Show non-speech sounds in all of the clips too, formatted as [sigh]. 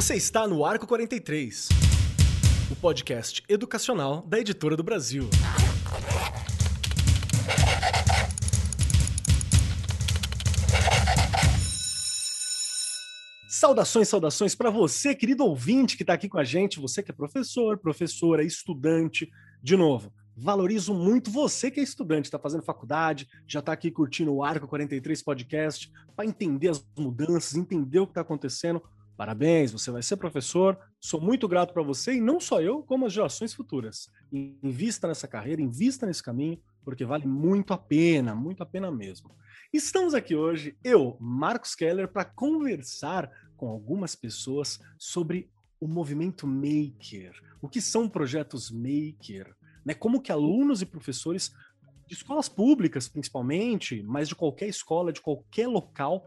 Você está no Arco 43, o podcast educacional da Editora do Brasil. Saudações, saudações para você, querido ouvinte que está aqui com a gente, você que é professor, professora, estudante. De novo, valorizo muito você que é estudante, está fazendo faculdade, já está aqui curtindo o Arco 43 Podcast, para entender as mudanças, entender o que está acontecendo. Parabéns, você vai ser professor. Sou muito grato para você e não só eu, como as gerações futuras. Invista nessa carreira, invista nesse caminho, porque vale muito a pena, muito a pena mesmo. Estamos aqui hoje, eu, Marcos Keller, para conversar com algumas pessoas sobre o movimento Maker. O que são projetos Maker? Né? Como que alunos e professores de escolas públicas, principalmente, mas de qualquer escola, de qualquer local,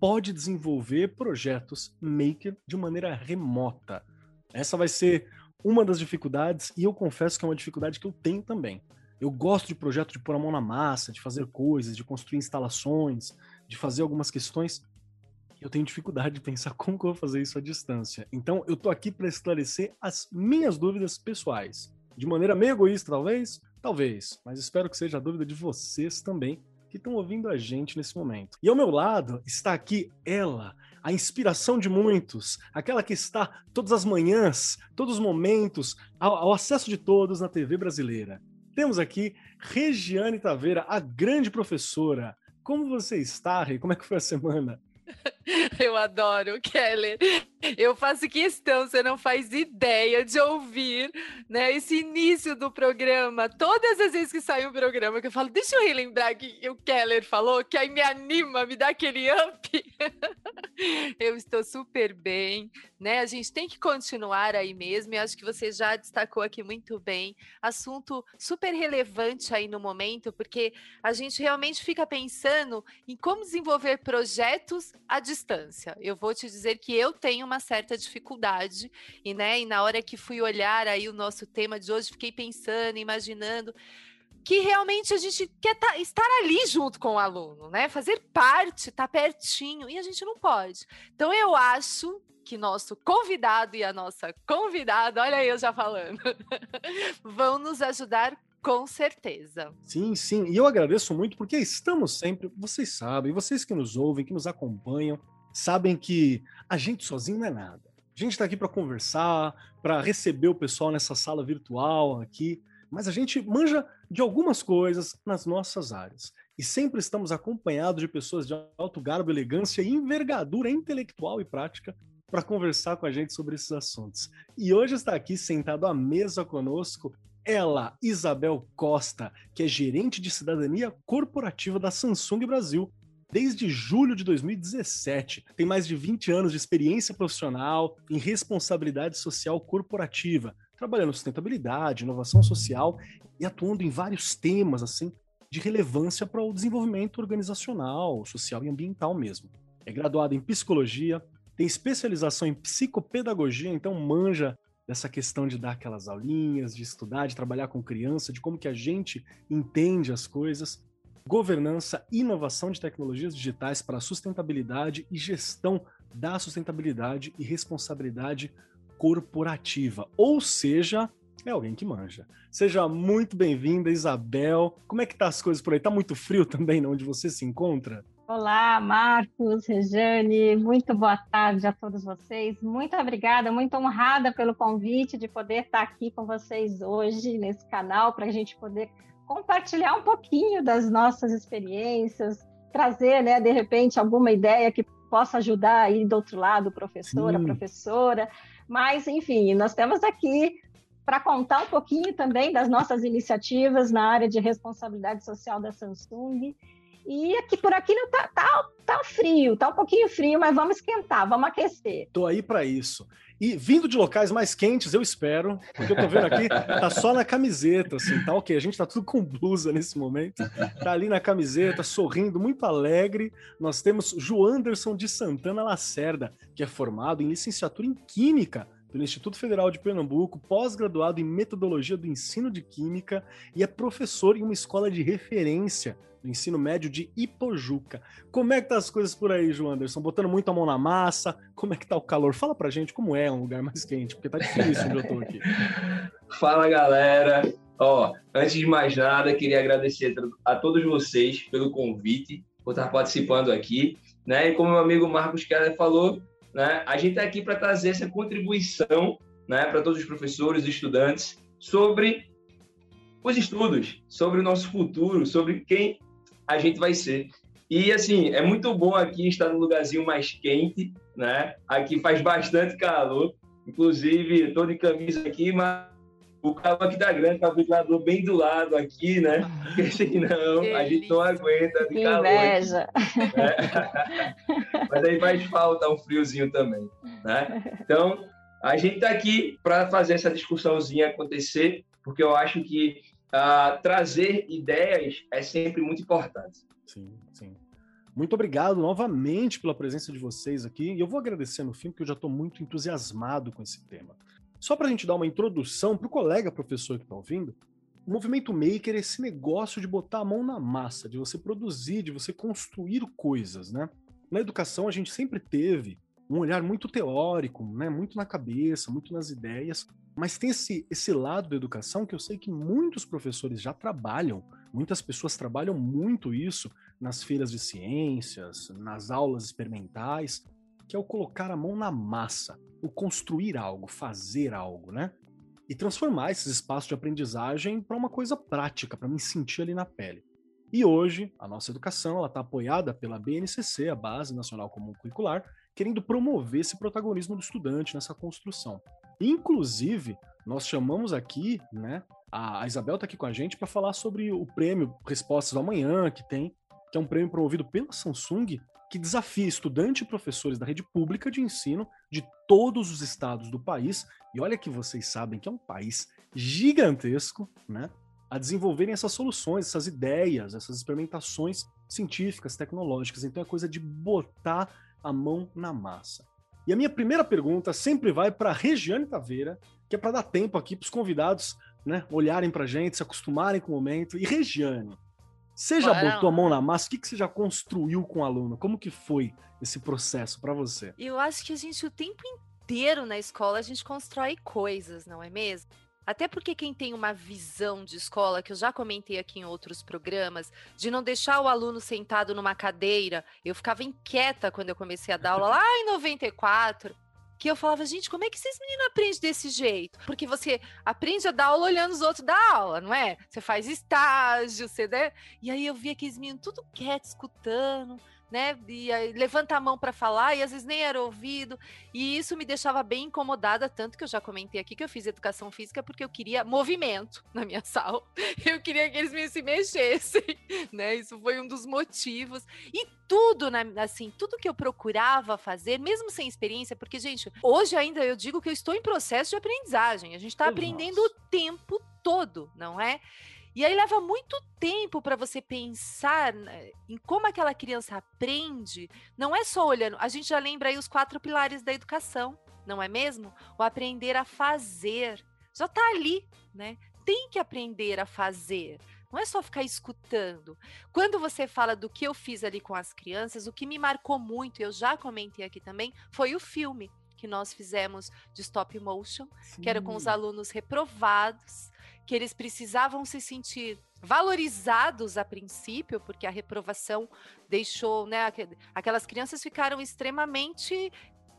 pode desenvolver projetos Maker de maneira remota. Essa vai ser uma das dificuldades, e eu confesso que é uma dificuldade que eu tenho também. Eu gosto de projeto de pôr a mão na massa, de fazer coisas, de construir instalações, de fazer algumas questões, eu tenho dificuldade de pensar [laughs] como que eu vou fazer isso à distância. Então, eu tô aqui para esclarecer as minhas dúvidas pessoais. De maneira meio egoísta, talvez? Talvez, mas espero que seja a dúvida de vocês também que estão ouvindo a gente nesse momento. E ao meu lado está aqui ela, a inspiração de muitos, aquela que está todas as manhãs, todos os momentos, ao, ao acesso de todos na TV brasileira. Temos aqui Regiane Taveira, a grande professora. Como você está, Rei? Como é que foi a semana? [laughs] [laughs] Eu adoro, Keller. Eu faço questão, você não faz ideia de ouvir né, esse início do programa. Todas as vezes que sai um programa, que eu falo, deixa eu relembrar que o Keller falou, que aí me anima, me dá aquele up. [laughs] eu estou super bem, né? A gente tem que continuar aí mesmo, e acho que você já destacou aqui muito bem. Assunto super relevante aí no momento, porque a gente realmente fica pensando em como desenvolver projetos à distância. Eu vou te dizer que eu tenho uma certa dificuldade, e, né, e na hora que fui olhar aí o nosso tema de hoje, fiquei pensando, imaginando que realmente a gente quer tá, estar ali junto com o aluno, né? Fazer parte, estar tá pertinho, e a gente não pode. Então eu acho que nosso convidado e a nossa convidada, olha eu já falando, [laughs] vão nos ajudar com certeza. Sim, sim. E eu agradeço muito porque estamos sempre, vocês sabem, vocês que nos ouvem, que nos acompanham, sabem que a gente sozinho não é nada. A gente está aqui para conversar, para receber o pessoal nessa sala virtual aqui, mas a gente manja de algumas coisas nas nossas áreas. E sempre estamos acompanhados de pessoas de alto garbo, elegância e envergadura intelectual e prática para conversar com a gente sobre esses assuntos. E hoje está aqui sentado à mesa conosco ela, Isabel Costa, que é gerente de cidadania corporativa da Samsung Brasil desde julho de 2017. Tem mais de 20 anos de experiência profissional em responsabilidade social corporativa, trabalhando sustentabilidade, inovação social e atuando em vários temas assim de relevância para o desenvolvimento organizacional, social e ambiental mesmo. É graduada em psicologia, tem especialização em psicopedagogia, então manja dessa questão de dar aquelas aulinhas, de estudar, de trabalhar com criança, de como que a gente entende as coisas governança, inovação de tecnologias digitais para sustentabilidade e gestão da sustentabilidade e responsabilidade corporativa. Ou seja, é alguém que manja. Seja muito bem-vinda, Isabel. Como é que tá as coisas por aí? Tá muito frio também onde você se encontra? Olá, Marcos, Rejane, muito boa tarde a todos vocês. Muito obrigada, muito honrada pelo convite de poder estar aqui com vocês hoje nesse canal para a gente poder compartilhar um pouquinho das nossas experiências, trazer, né, de repente, alguma ideia que possa ajudar aí do outro lado, professora, Sim. professora. Mas, enfim, nós temos aqui para contar um pouquinho também das nossas iniciativas na área de responsabilidade social da Samsung e aqui por aqui não tá, tá, tá frio, tá um pouquinho frio, mas vamos esquentar, vamos aquecer. Tô aí para isso. E vindo de locais mais quentes, eu espero, porque eu tô vendo aqui, tá só na camiseta, assim, tá ok. A gente tá tudo com blusa nesse momento. Tá ali na camiseta, sorrindo, muito alegre. Nós temos Joanderson de Santana Lacerda, que é formado em licenciatura em Química pelo Instituto Federal de Pernambuco, pós-graduado em metodologia do ensino de química e é professor em uma escola de referência do ensino médio de Ipojuca. Como é que tá as coisas por aí, João Anderson? Botando muito a mão na massa? Como é que tá o calor? Fala pra gente como é um lugar mais quente, porque tá difícil onde eu tô aqui. [laughs] Fala, galera. Ó, antes de mais nada, queria agradecer a todos vocês pelo convite, por estar participando aqui, né? E como meu amigo Marcos Keller falou, né, a gente está aqui para trazer essa contribuição, né, para todos os professores e estudantes sobre os estudos, sobre o nosso futuro, sobre quem a gente vai ser. E assim, é muito bom aqui estar num lugarzinho mais quente, né? Aqui faz bastante calor. Inclusive, estou de camisa aqui, mas o calor aqui da grande, tá o ventilador bem do lado aqui, né? Porque [laughs] senão a gente não aguenta de Que calor. inveja. né? [laughs] Mas aí faz falta um friozinho também, né? Então, a gente está aqui para fazer essa discussãozinha acontecer, porque eu acho que ah, trazer ideias é sempre muito importante. Sim, sim. Muito obrigado novamente pela presença de vocês aqui. E eu vou agradecer no fim, porque eu já estou muito entusiasmado com esse tema. Só para a gente dar uma introdução para o colega professor que está ouvindo, o movimento maker é esse negócio de botar a mão na massa, de você produzir, de você construir coisas, né? Na educação a gente sempre teve um olhar muito teórico, né? Muito na cabeça, muito nas ideias, mas tem esse, esse lado da educação que eu sei que muitos professores já trabalham, muitas pessoas trabalham muito isso nas feiras de ciências, nas aulas experimentais, que é o colocar a mão na massa, o construir algo, fazer algo, né? E transformar esses espaços de aprendizagem para uma coisa prática, para me sentir ali na pele. E hoje, a nossa educação está apoiada pela BNCC, a Base Nacional Comum Curricular, querendo promover esse protagonismo do estudante nessa construção. Inclusive, nós chamamos aqui, né? A Isabel está aqui com a gente para falar sobre o prêmio Respostas do Amanhã, que tem, que é um prêmio promovido pela Samsung, que desafia estudantes e professores da rede pública de ensino de todos os estados do país. E olha que vocês sabem que é um país gigantesco, né? A desenvolverem essas soluções, essas ideias, essas experimentações científicas, tecnológicas. Então é coisa de botar a mão na massa. E a minha primeira pergunta sempre vai para Regiane Taveira, que é para dar tempo aqui para os convidados né, olharem para a gente, se acostumarem com o momento. E Regiane, você já Bora botou a mão na massa? O que, que você já construiu com o aluno? Como que foi esse processo para você? Eu acho que a gente o tempo inteiro na escola a gente constrói coisas, não é mesmo? Até porque quem tem uma visão de escola, que eu já comentei aqui em outros programas, de não deixar o aluno sentado numa cadeira, eu ficava inquieta quando eu comecei a dar aula lá em 94, que eu falava, gente, como é que esses meninos aprendem desse jeito? Porque você aprende a dar aula olhando os outros dar aula, não é? Você faz estágio, você, né? E aí eu via aqueles meninos tudo quieto, escutando, né? E aí levanta a mão para falar e às vezes nem era ouvido. E isso me deixava bem incomodada, tanto que eu já comentei aqui que eu fiz educação física porque eu queria movimento na minha [laughs] sala. Eu queria que eles me se mexessem, [laughs] né? Isso foi um dos motivos. E tudo, assim, tudo que eu procurava fazer, mesmo sem experiência, porque, gente, hoje ainda eu digo que eu estou em processo de aprendizagem. A gente está aprendendo nós. o tempo todo, não é? E aí leva muito tempo para você pensar né, em como aquela criança aprende. Não é só olhando. A gente já lembra aí os quatro pilares da educação, não é mesmo? O aprender a fazer. Já está ali, né? Tem que aprender a fazer. Não é só ficar escutando. Quando você fala do que eu fiz ali com as crianças, o que me marcou muito, eu já comentei aqui também, foi o filme que nós fizemos de stop motion, que era com os alunos reprovados, que eles precisavam se sentir valorizados a princípio, porque a reprovação deixou, né, aque- aquelas crianças ficaram extremamente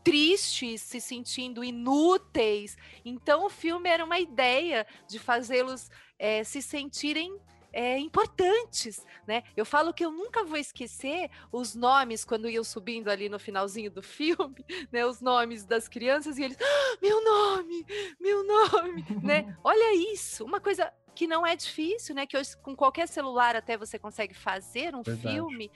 tristes, se sentindo inúteis. Então o filme era uma ideia de fazê-los eh, se sentirem é, importantes, né? Eu falo que eu nunca vou esquecer os nomes quando iam subindo ali no finalzinho do [laughs] filme, né? Os nomes das crianças e eles, "Ah, meu nome, meu nome, né? Olha isso, uma coisa que não é difícil, né? Que hoje com qualquer celular até você consegue fazer um Verdade. filme.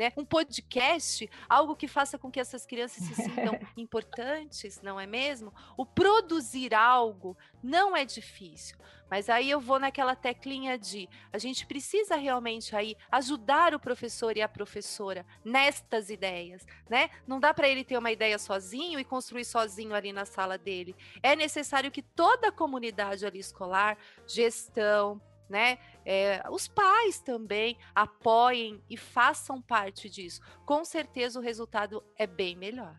Né? Um podcast, algo que faça com que essas crianças se [laughs] sintam importantes, não é mesmo? O produzir algo não é difícil. Mas aí eu vou naquela teclinha de a gente precisa realmente aí ajudar o professor e a professora nestas ideias, né? Não dá para ele ter uma ideia sozinho e construir sozinho ali na sala dele. É necessário que toda a comunidade ali escolar, gestão, né? É, os pais também apoiem e façam parte disso. Com certeza o resultado é bem melhor.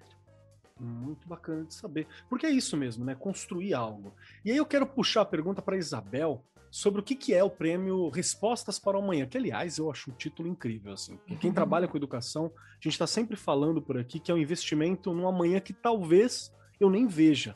Muito bacana de saber. Porque é isso mesmo, né? Construir algo. E aí eu quero puxar a pergunta para Isabel sobre o que, que é o prêmio Respostas para o Amanhã, que aliás eu acho um título incrível, assim. Quem trabalha com educação, a gente está sempre falando por aqui que é um investimento no amanhã que talvez eu nem veja,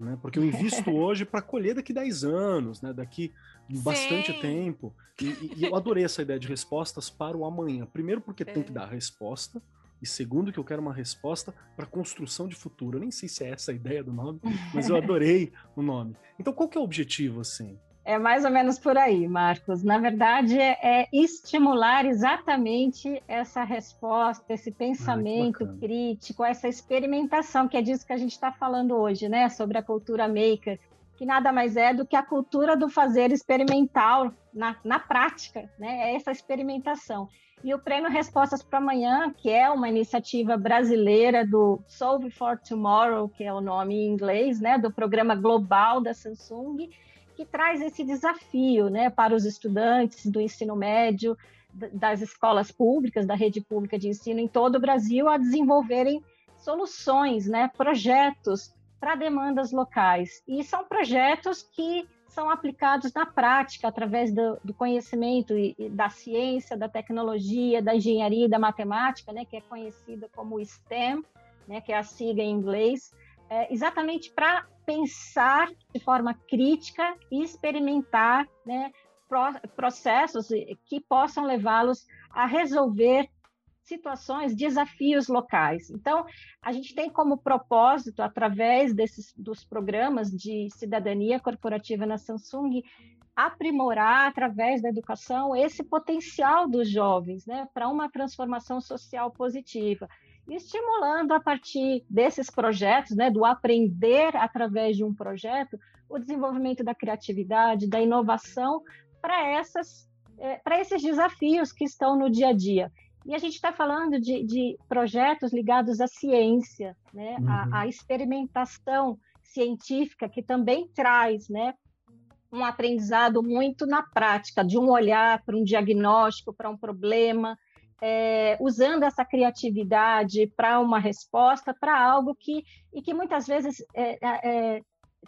né? Porque eu invisto [laughs] hoje para colher daqui 10 anos, né? Daqui bastante Sim. tempo. E, e, eu adorei essa ideia de respostas para o amanhã. Primeiro porque é. tem que é. dar a resposta, e segundo, que eu quero uma resposta para construção de futuro. Eu nem sei se é essa a ideia do nome, mas eu [laughs] adorei o nome. Então, qual que é o objetivo, assim? É mais ou menos por aí, Marcos. Na verdade, é estimular exatamente essa resposta, esse pensamento Ai, crítico, essa experimentação, que é disso que a gente está falando hoje, né? Sobre a cultura maker, que nada mais é do que a cultura do fazer experimental na, na prática, né? É essa experimentação. E o Prêmio Respostas para Amanhã, que é uma iniciativa brasileira do Solve for Tomorrow, que é o nome em inglês, né, do programa global da Samsung, que traz esse desafio né, para os estudantes do ensino médio, das escolas públicas, da rede pública de ensino em todo o Brasil, a desenvolverem soluções, né, projetos para demandas locais. E são projetos que são aplicados na prática através do, do conhecimento e, e da ciência, da tecnologia, da engenharia e da matemática, né, que é conhecida como STEM, né, que é a sigla em inglês, é, exatamente para pensar de forma crítica e experimentar né, processos que possam levá-los a resolver situações, desafios locais. Então, a gente tem como propósito, através desses, dos programas de cidadania corporativa na Samsung, aprimorar, através da educação, esse potencial dos jovens né, para uma transformação social positiva. Estimulando a partir desses projetos, né, do aprender através de um projeto, o desenvolvimento da criatividade, da inovação para essas é, para esses desafios que estão no dia a dia. E a gente está falando de, de, projetos ligados à ciência, né? Uhum. A, a, experimentação científica, que também traz né, um aprendizado muito na prática, de um olhar para um diagnóstico, para um problema, é, usando essa criatividade para uma resposta, para algo que, e que muitas vezes é, é,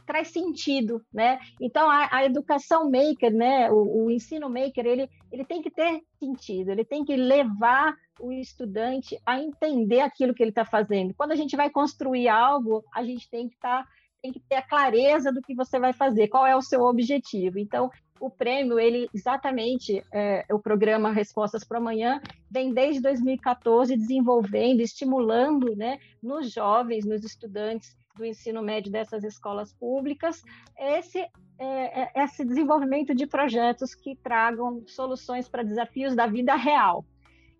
traz sentido, né? Então a, a educação maker, né, o, o, ensino maker, ele, ele tem que ter sentido, ele tem que levar o estudante a entender aquilo que ele está fazendo. Quando a gente vai construir algo, a gente tem que estar tá, tem que ter a clareza do que você vai fazer, qual é o seu objetivo. Então o prêmio, ele exatamente, é, o programa Respostas para Amanhã, vem desde 2014 desenvolvendo, estimulando né, nos jovens, nos estudantes, do ensino médio dessas escolas públicas, esse, é, é, esse desenvolvimento de projetos que tragam soluções para desafios da vida real.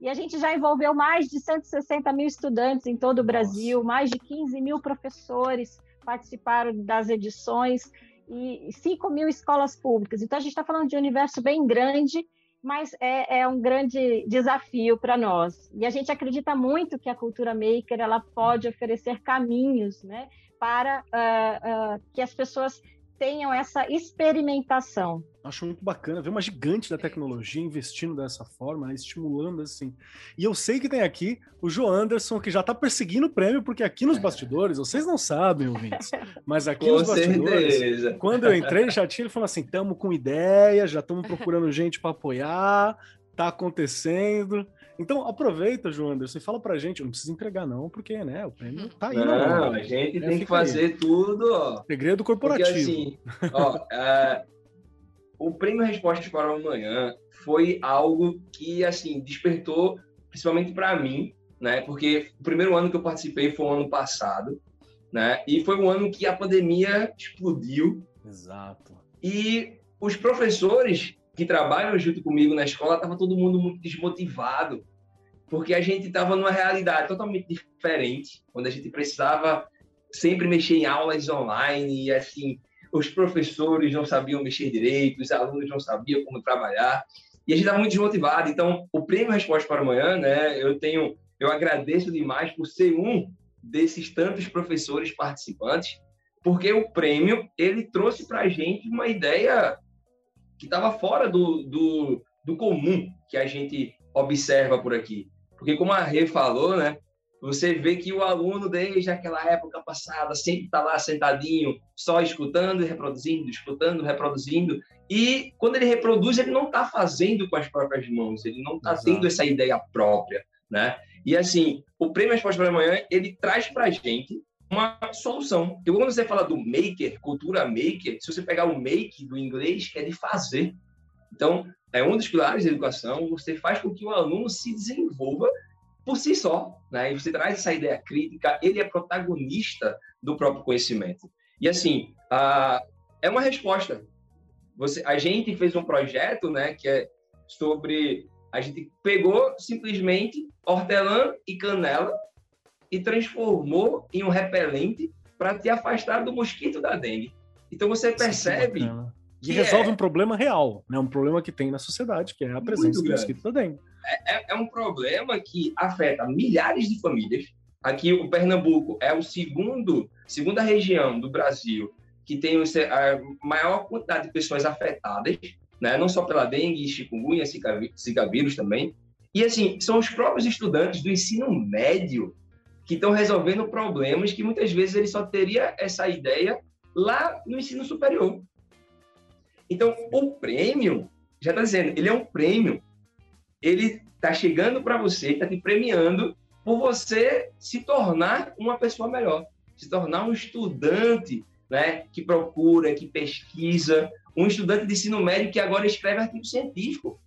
E a gente já envolveu mais de 160 mil estudantes em todo o Brasil, Nossa. mais de 15 mil professores participaram das edições e 5 mil escolas públicas. Então, a gente está falando de um universo bem grande, mas é, é um grande desafio para nós. E a gente acredita muito que a cultura maker ela pode oferecer caminhos né, para uh, uh, que as pessoas tenham essa experimentação. Acho muito bacana ver uma gigante da tecnologia investindo dessa forma, né, estimulando assim. E eu sei que tem aqui o João Anderson, que já está perseguindo o prêmio, porque aqui nos bastidores, vocês não sabem, ouvintes, mas aqui com nos bastidores, certeza. quando eu entrei, já tinha, ele falou assim: estamos com ideia, já estamos procurando gente para apoiar, tá acontecendo. Então aproveita, João Anderson, e fala pra gente, não precisa entregar não, porque, né, o prêmio tá aí. Não, não a gente é, tem que fazer aí. tudo, ó. Segredo corporativo. Porque, assim, ó, é, o prêmio Respostas para Amanhã foi algo que, assim, despertou, principalmente para mim, né, porque o primeiro ano que eu participei foi o ano passado, né, e foi um ano que a pandemia explodiu. Exato. E os professores que trabalham junto comigo na escola, estava todo mundo muito desmotivado. Porque a gente estava numa realidade totalmente diferente, onde a gente precisava sempre mexer em aulas online e assim os professores não sabiam mexer direito, os alunos não sabiam como trabalhar e a gente estava muito desmotivado. Então, o prêmio Resposta para Amanhã, né? Eu tenho, eu agradeço demais por ser um desses tantos professores participantes, porque o prêmio ele trouxe para a gente uma ideia que estava fora do, do, do comum que a gente observa por aqui. Porque, como a Rê falou, né, você vê que o aluno, desde aquela época passada, sempre está lá sentadinho, só escutando e reproduzindo, escutando, reproduzindo. E quando ele reproduz, ele não está fazendo com as próprias mãos, ele não está tendo essa ideia própria. Né? E assim, o Prêmio Resposta para Amanhã, ele traz para a gente uma solução. Porque quando você fala do maker, cultura maker, se você pegar o make do inglês, é de fazer. Então, é um dos pilares da educação, você faz com que o aluno se desenvolva por si só, né? E você traz essa ideia crítica, ele é protagonista do próprio conhecimento. E assim, a, é uma resposta. Você, a gente fez um projeto, né, que é sobre a gente pegou simplesmente hortelã e canela e transformou em um repelente para te afastar do mosquito da dengue. Então você percebe e resolve é... um problema real, né? Um problema que tem na sociedade, que é a presença do mosquito da dengue. É, é, é, um problema que afeta milhares de famílias. Aqui o Pernambuco é o segundo, segunda região do Brasil que tem a maior quantidade de pessoas afetadas, né? Não só pela dengue, chikungunya, zika vírus também. E assim, são os próprios estudantes do ensino médio que estão resolvendo problemas que muitas vezes ele só teria essa ideia lá no ensino superior. Então, o prêmio, já está dizendo, ele é um prêmio. Ele está chegando para você, está te premiando por você se tornar uma pessoa melhor, se tornar um estudante né, que procura, que pesquisa, um estudante de ensino médio que agora escreve artigo científico.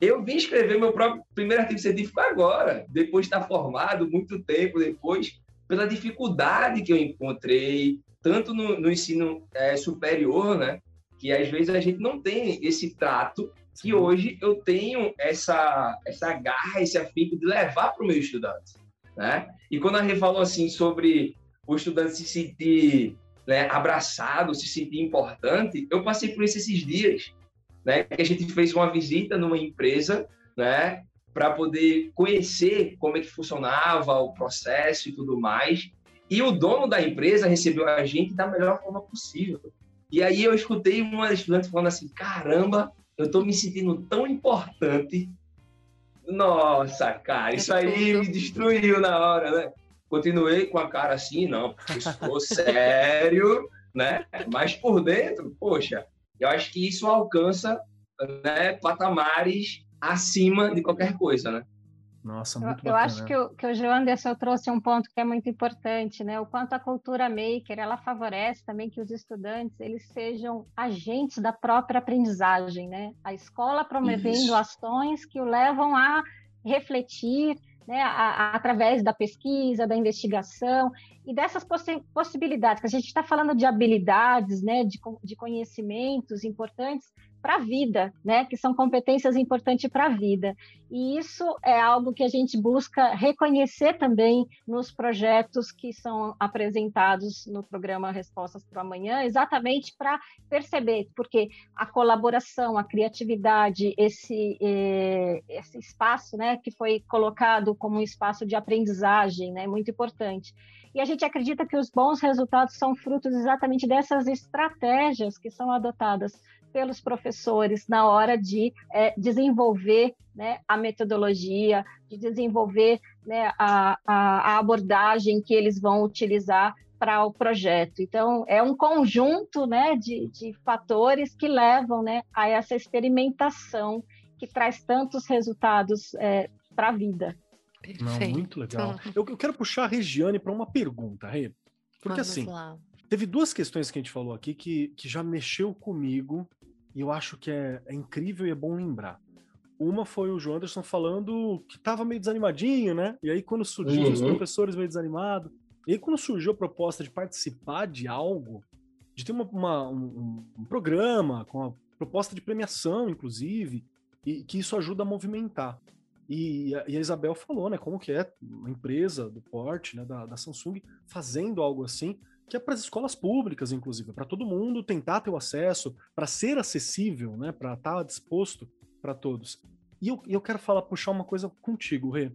Eu vim escrever meu próprio primeiro artigo científico agora, depois de estar formado, muito tempo depois, pela dificuldade que eu encontrei, tanto no, no ensino é, superior, né, que às vezes a gente não tem esse trato que hoje eu tenho essa essa garra, esse afinco de levar para o meu estudante, né? E quando a Rê falou assim sobre o estudante se sentir né, abraçado, se sentir importante, eu passei por isso esses dias, né? Que a gente fez uma visita numa empresa, né? Para poder conhecer como é que funcionava o processo e tudo mais. E o dono da empresa recebeu a gente da melhor forma possível. E aí eu escutei uma estudante falando assim: caramba, eu tô me sentindo tão importante. Nossa, cara, isso aí me destruiu na hora, né? Continuei com a cara assim, não, porque estou [laughs] sério, né? Mas por dentro, poxa, eu acho que isso alcança né, patamares acima de qualquer coisa, né? Nossa, muito eu, bacana. Eu acho que o, que o João Anderson trouxe um ponto que é muito importante, né? O quanto a cultura maker, ela favorece também que os estudantes, eles sejam agentes da própria aprendizagem, né? A escola promovendo Isso. ações que o levam a refletir, né, a, a, através da pesquisa, da investigação e dessas possi possibilidades, que a gente está falando de habilidades, né, de, de conhecimentos importantes, para a vida, né? Que são competências importantes para a vida. E isso é algo que a gente busca reconhecer também nos projetos que são apresentados no programa Respostas para Amanhã, exatamente para perceber, porque a colaboração, a criatividade, esse, eh, esse espaço, né, que foi colocado como um espaço de aprendizagem, né, muito importante. E a gente acredita que os bons resultados são frutos exatamente dessas estratégias que são adotadas pelos professores na hora de é, desenvolver né, a metodologia, de desenvolver né, a, a, abordagem que eles vão utilizar para o projeto. Então, é um conjunto né, de, de fatores que levam né, a essa experimentação que traz tantos resultados é, para a vida. Não, muito legal. Eu, eu, quero puxar a Regiane para uma pergunta, Rê. Porque Vamos assim, lá. Teve duas questões que a gente falou aqui que, que já mexeu comigo e eu acho que é, é, incrível e é bom lembrar. Uma foi o João Anderson falando que estava meio desanimadinho, né? E aí, quando surgiu uhum. os professores meio desanimados, e aí, quando surgiu a proposta de participar de algo, de ter uma, uma um, um, programa com a proposta de premiação, inclusive, e que isso ajuda a movimentar. E a, e a, Isabel falou, né, como que é uma empresa do porte, né, da, da Samsung, fazendo algo assim, que é para as escolas públicas, inclusive, para todo mundo tentar ter o acesso, para ser acessível, né, para estar tá disposto para todos. E eu, eu quero falar, puxar uma coisa contigo, Rê.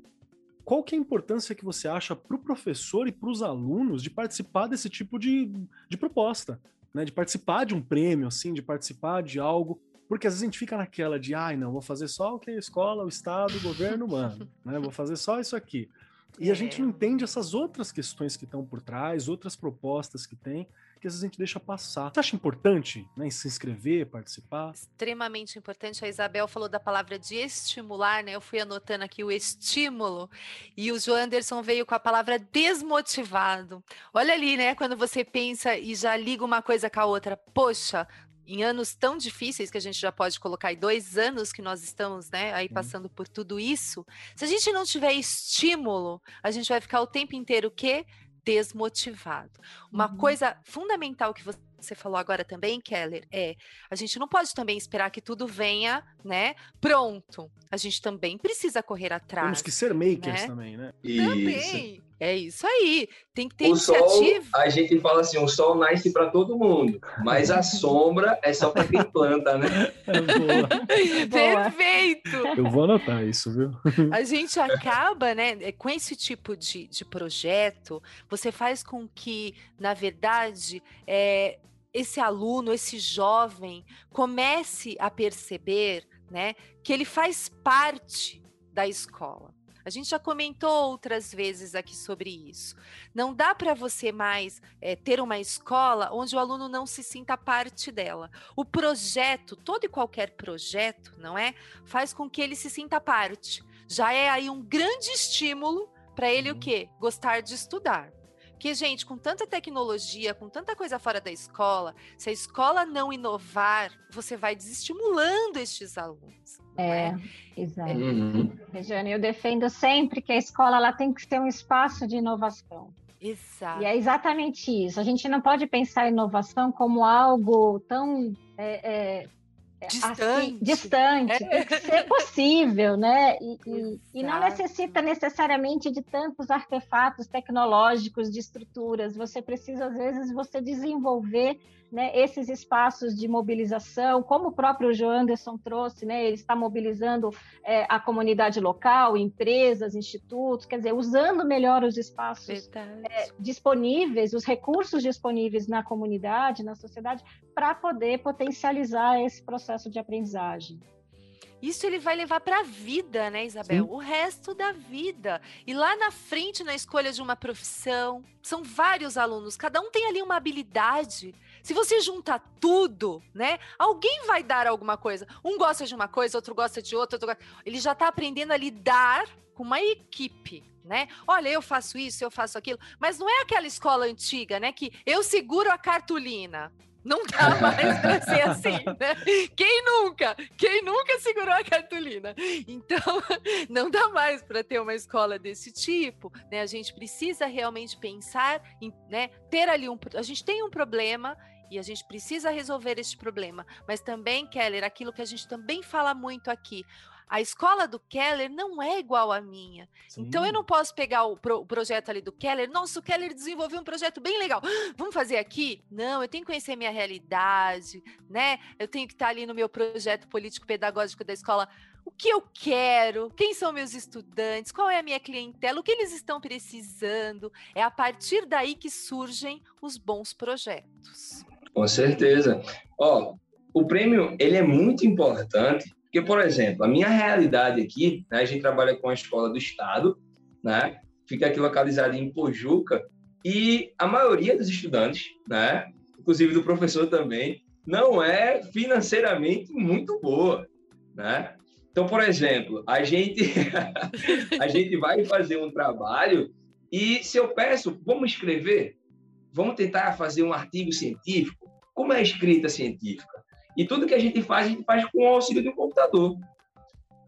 Qual que é a importância que você acha para o professor e para os alunos de participar desse tipo de, de proposta? Né, de participar de um prêmio, assim, de participar de algo porque às vezes a gente fica naquela de, ai, não, vou fazer só o que a escola, o Estado, o governo manda, né? Vou fazer só isso aqui. E é. a gente não é. entende essas outras questões que estão por trás, outras propostas que tem, que às vezes a gente deixa passar. Você acha importante né, se inscrever, participar? Extremamente importante. A Isabel falou da palavra de estimular, né? Eu fui anotando aqui o estímulo, e o João Anderson veio com a palavra desmotivado. Olha ali, né? Quando você pensa e já liga uma coisa com a outra. Poxa, em anos tão difíceis que a gente já pode colocar, em dois anos que nós estamos, né, aí passando por tudo isso, se a gente não tiver estímulo, a gente vai ficar o tempo inteiro o quê? Desmotivado. Uma uhum. coisa fundamental que você você falou agora também, Keller, é a gente não pode também esperar que tudo venha, né, pronto. A gente também precisa correr atrás. Temos que ser makers né? também, né? Também. É isso aí. Tem que ter o iniciativa. Sol, a gente fala assim, o sol nasce para todo mundo, mas a sombra é só para quem planta, né? É boa. Perfeito. Eu vou anotar isso, viu? A gente acaba, né, é, com esse tipo de, de projeto, você faz com que, na verdade, é, esse aluno, esse jovem, comece a perceber, né, que ele faz parte da escola. A gente já comentou outras vezes aqui sobre isso. Não dá para você mais é, ter uma escola onde o aluno não se sinta parte dela. O projeto, todo e qualquer projeto, não é? Faz com que ele se sinta parte. Já é aí um grande estímulo para ele o uhum. quê? Gostar de estudar. Porque, gente, com tanta tecnologia, com tanta coisa fora da escola, se a escola não inovar, você vai desestimulando estes alunos. É, é, exato. Uhum. Regiane, eu defendo sempre que a escola ela tem que ser um espaço de inovação. Exato. E é exatamente isso. A gente não pode pensar a inovação como algo tão é, é, distante, assim, distante. É. tem que ser possível, né? E, e, e, não necessita necessariamente de tantos artefatos tecnológicos, de estruturas. Você precisa, às vezes, você desenvolver né, esses espaços de mobilização, como o próprio João Anderson trouxe, né, ele está mobilizando é, a comunidade local, empresas, institutos, quer dizer, usando melhor os espaços é, disponíveis, os recursos disponíveis na comunidade, na sociedade, para poder potencializar esse processo de aprendizagem. Isso ele vai levar para a vida, né, Isabel? Sim. O resto da vida. E lá na frente, na escolha de uma profissão, são vários alunos, cada um tem ali uma habilidade. Se você juntar tudo, né, alguém vai dar alguma coisa. Um gosta de uma coisa, outro gosta de outra, gosta... ele já está aprendendo a lidar com uma equipe. Né? Olha, eu faço isso, eu faço aquilo, mas não é aquela escola antiga, né? Que eu seguro a cartolina. Não dá [laughs] mais para ser assim, né? Quem nunca? Quem nunca segurou a cartolina? Então, [laughs] não dá mais para ter uma escola desse tipo, né? A gente precisa realmente pensar em, né, ter ali um a gente tem um problema e a gente precisa resolver este problema, mas também, Keller, aquilo que a gente também fala muito aqui, a escola do Keller não é igual à minha. Sim. Então eu não posso pegar o, pro, o, projeto ali do Keller. Nossa, o Keller desenvolveu um projeto bem legal. [gasps] Vamos fazer aqui? Não, eu tenho que conhecer minha realidade, né? Eu tenho que estar ali no meu projeto político-pedagógico da escola. O que eu quero? Quem são meus estudantes? Qual é a minha clientela? O que eles estão precisando? É a partir daí que surgem os bons projetos. Com certeza. Ó, o prêmio ele é muito importante porque, por exemplo, a minha realidade aqui, né, a gente trabalha com a escola do Estado, né, fica aqui localizada em Pojuca, e a maioria dos estudantes, né, inclusive do professor também, não é financeiramente muito boa, né? Então, por exemplo, a gente [laughs] a gente vai fazer um trabalho e se eu peço, vamos escrever, vamos tentar fazer um artigo científico, como é a escrita científica? E tudo que a gente faz, a gente faz com o auxílio de um computador.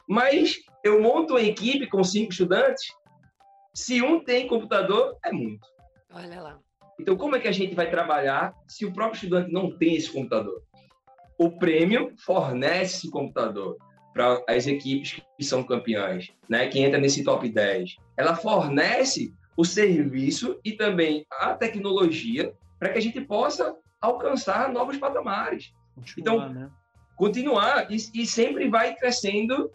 Mas eu monto uma equipe com cinco estudantes, se um tem computador, é muito. Olha lá. Então, como é que a gente vai trabalhar se o próprio estudante não tem esse computador? O prêmio fornece esse computador. para as equipes que são campeãs, né, que entra nesse top 10. Ela fornece o serviço e também a tecnologia para que a gente possa alcançar novos patamares. Continuar, então, né? continuar e, e, sempre vai crescendo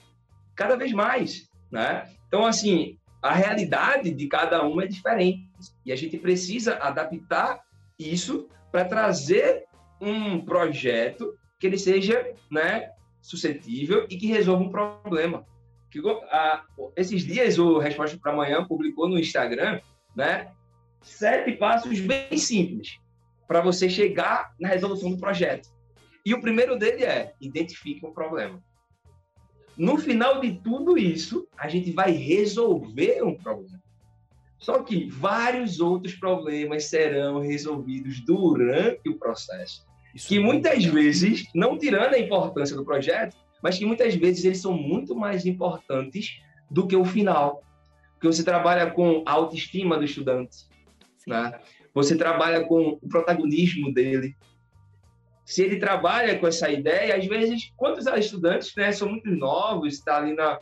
cada vez mais, né? Então, assim, a realidade de cada uma é diferente e a gente precisa adaptar isso para trazer um projeto que ele seja, né, suscetível e que resolva um problema. Que, a, esses dias o Resposta para Amanhã publicou no Instagram, né, sete passos bem simples para você chegar na resolução do projeto. E o primeiro dele é identifique um problema. No final de tudo isso, a gente vai resolver um problema. Só que vários outros problemas serão resolvidos durante o processo. Isso que muitas vezes, não tirando a importância do projeto, mas que muitas vezes eles são muito mais importantes do que o final. Porque você trabalha com a autoestima do estudante, né? você trabalha com o protagonismo dele. Se ele trabalha com essa ideia, às vezes, quantos estudantes né, são muito novos, está ali na,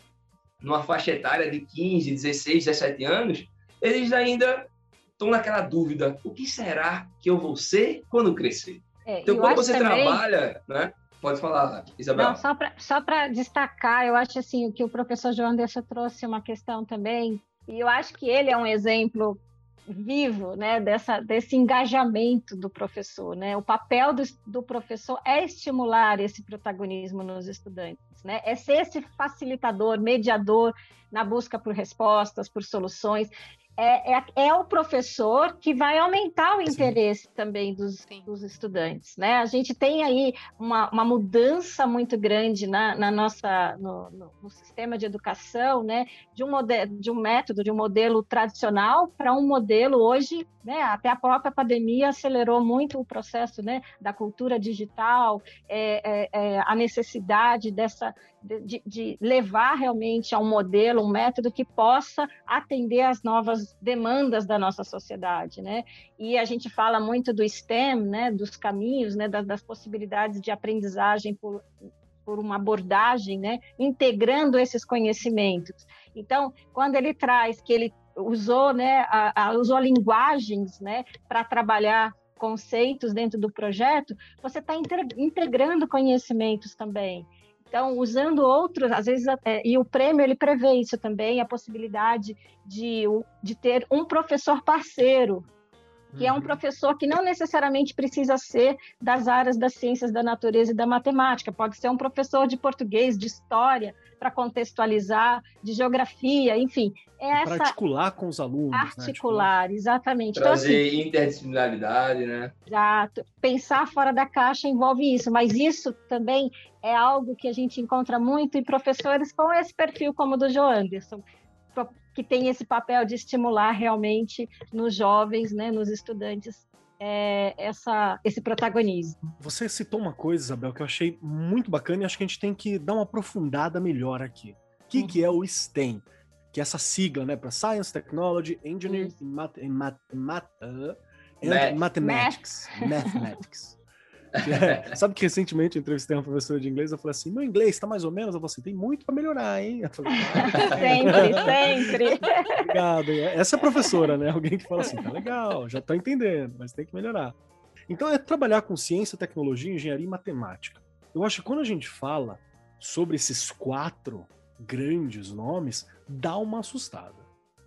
numa faixa etária de 15, 16, 17 anos, eles ainda estão naquela dúvida: o que será que eu vou ser quando crescer? É, então, quando você também... trabalha, né? Pode falar, Isabel. Não, só para destacar, eu acho assim, que o professor João Anderson trouxe uma questão também, e eu acho que ele é um exemplo vivo né, dessa, desse engajamento do professor. Né? O papel do, do professor é estimular esse protagonismo nos estudantes, né? é ser esse facilitador, mediador na busca por respostas, por soluções é, é, é, o professor que vai aumentar o interesse Sim. também dos, dos, estudantes. Né? A gente tem aí uma, uma mudança muito grande na, na nossa, no, no, no, sistema de educação, né? de, um modelo, de um método, de um modelo tradicional para um modelo hoje, né? até a própria pandemia acelerou muito o processo né? da cultura digital, é, é, é a necessidade dessa, de, de levar realmente a um modelo, um método que possa atender às novas demandas da nossa sociedade, né? E a gente fala muito do STEM, né? Dos caminhos, né? Das, das possibilidades de aprendizagem por, por uma abordagem, né? Integrando esses conhecimentos. Então, quando ele traz que ele usou, né? A, a, usou linguagens, né? Para trabalhar conceitos dentro do projeto, você está integrando conhecimentos também. Então, usando outros, às vezes, é, e o prêmio ele prevê isso também, a possibilidade de, de ter um professor parceiro, que é um uhum. professor que não necessariamente precisa ser das áreas das ciências da natureza e da matemática, pode ser um professor de português, de história, para contextualizar, de geografia, enfim. É essa... Para articular com os alunos. Né, articular, né? exatamente. Trazer então, assim, interdisciplinaridade, né? Exato. Pensar fora da caixa envolve isso, mas isso também é algo que a gente encontra muito em professores com esse perfil como o do João Anderson, que tem esse papel de estimular realmente nos jovens, né, nos estudantes, é, essa, esse protagonismo. Você citou uma coisa, Isabel, que eu achei muito bacana e acho que a gente tem que dar uma aprofundada melhor aqui. O que, uhum. que é o STEM? Que é essa sigla, né, para Science, Technology, Engineering uhum. Math, Math, Math, uh, and Mathematics. Mathematics. [laughs] Sabe que recentemente eu entrevistei uma professora de inglês, eu falei assim, meu inglês tá mais ou menos, eu falei assim, tem muito para melhorar, hein? Falei, ah, sempre, sempre. [laughs] Obrigado. Essa é a professora, né? Alguém que fala assim, tá legal, já tô entendendo, mas tem que melhorar. Então é trabalhar com ciência, tecnologia, engenharia e matemática. Eu acho que quando a gente fala sobre esses quatro grandes nomes, dá uma assustada.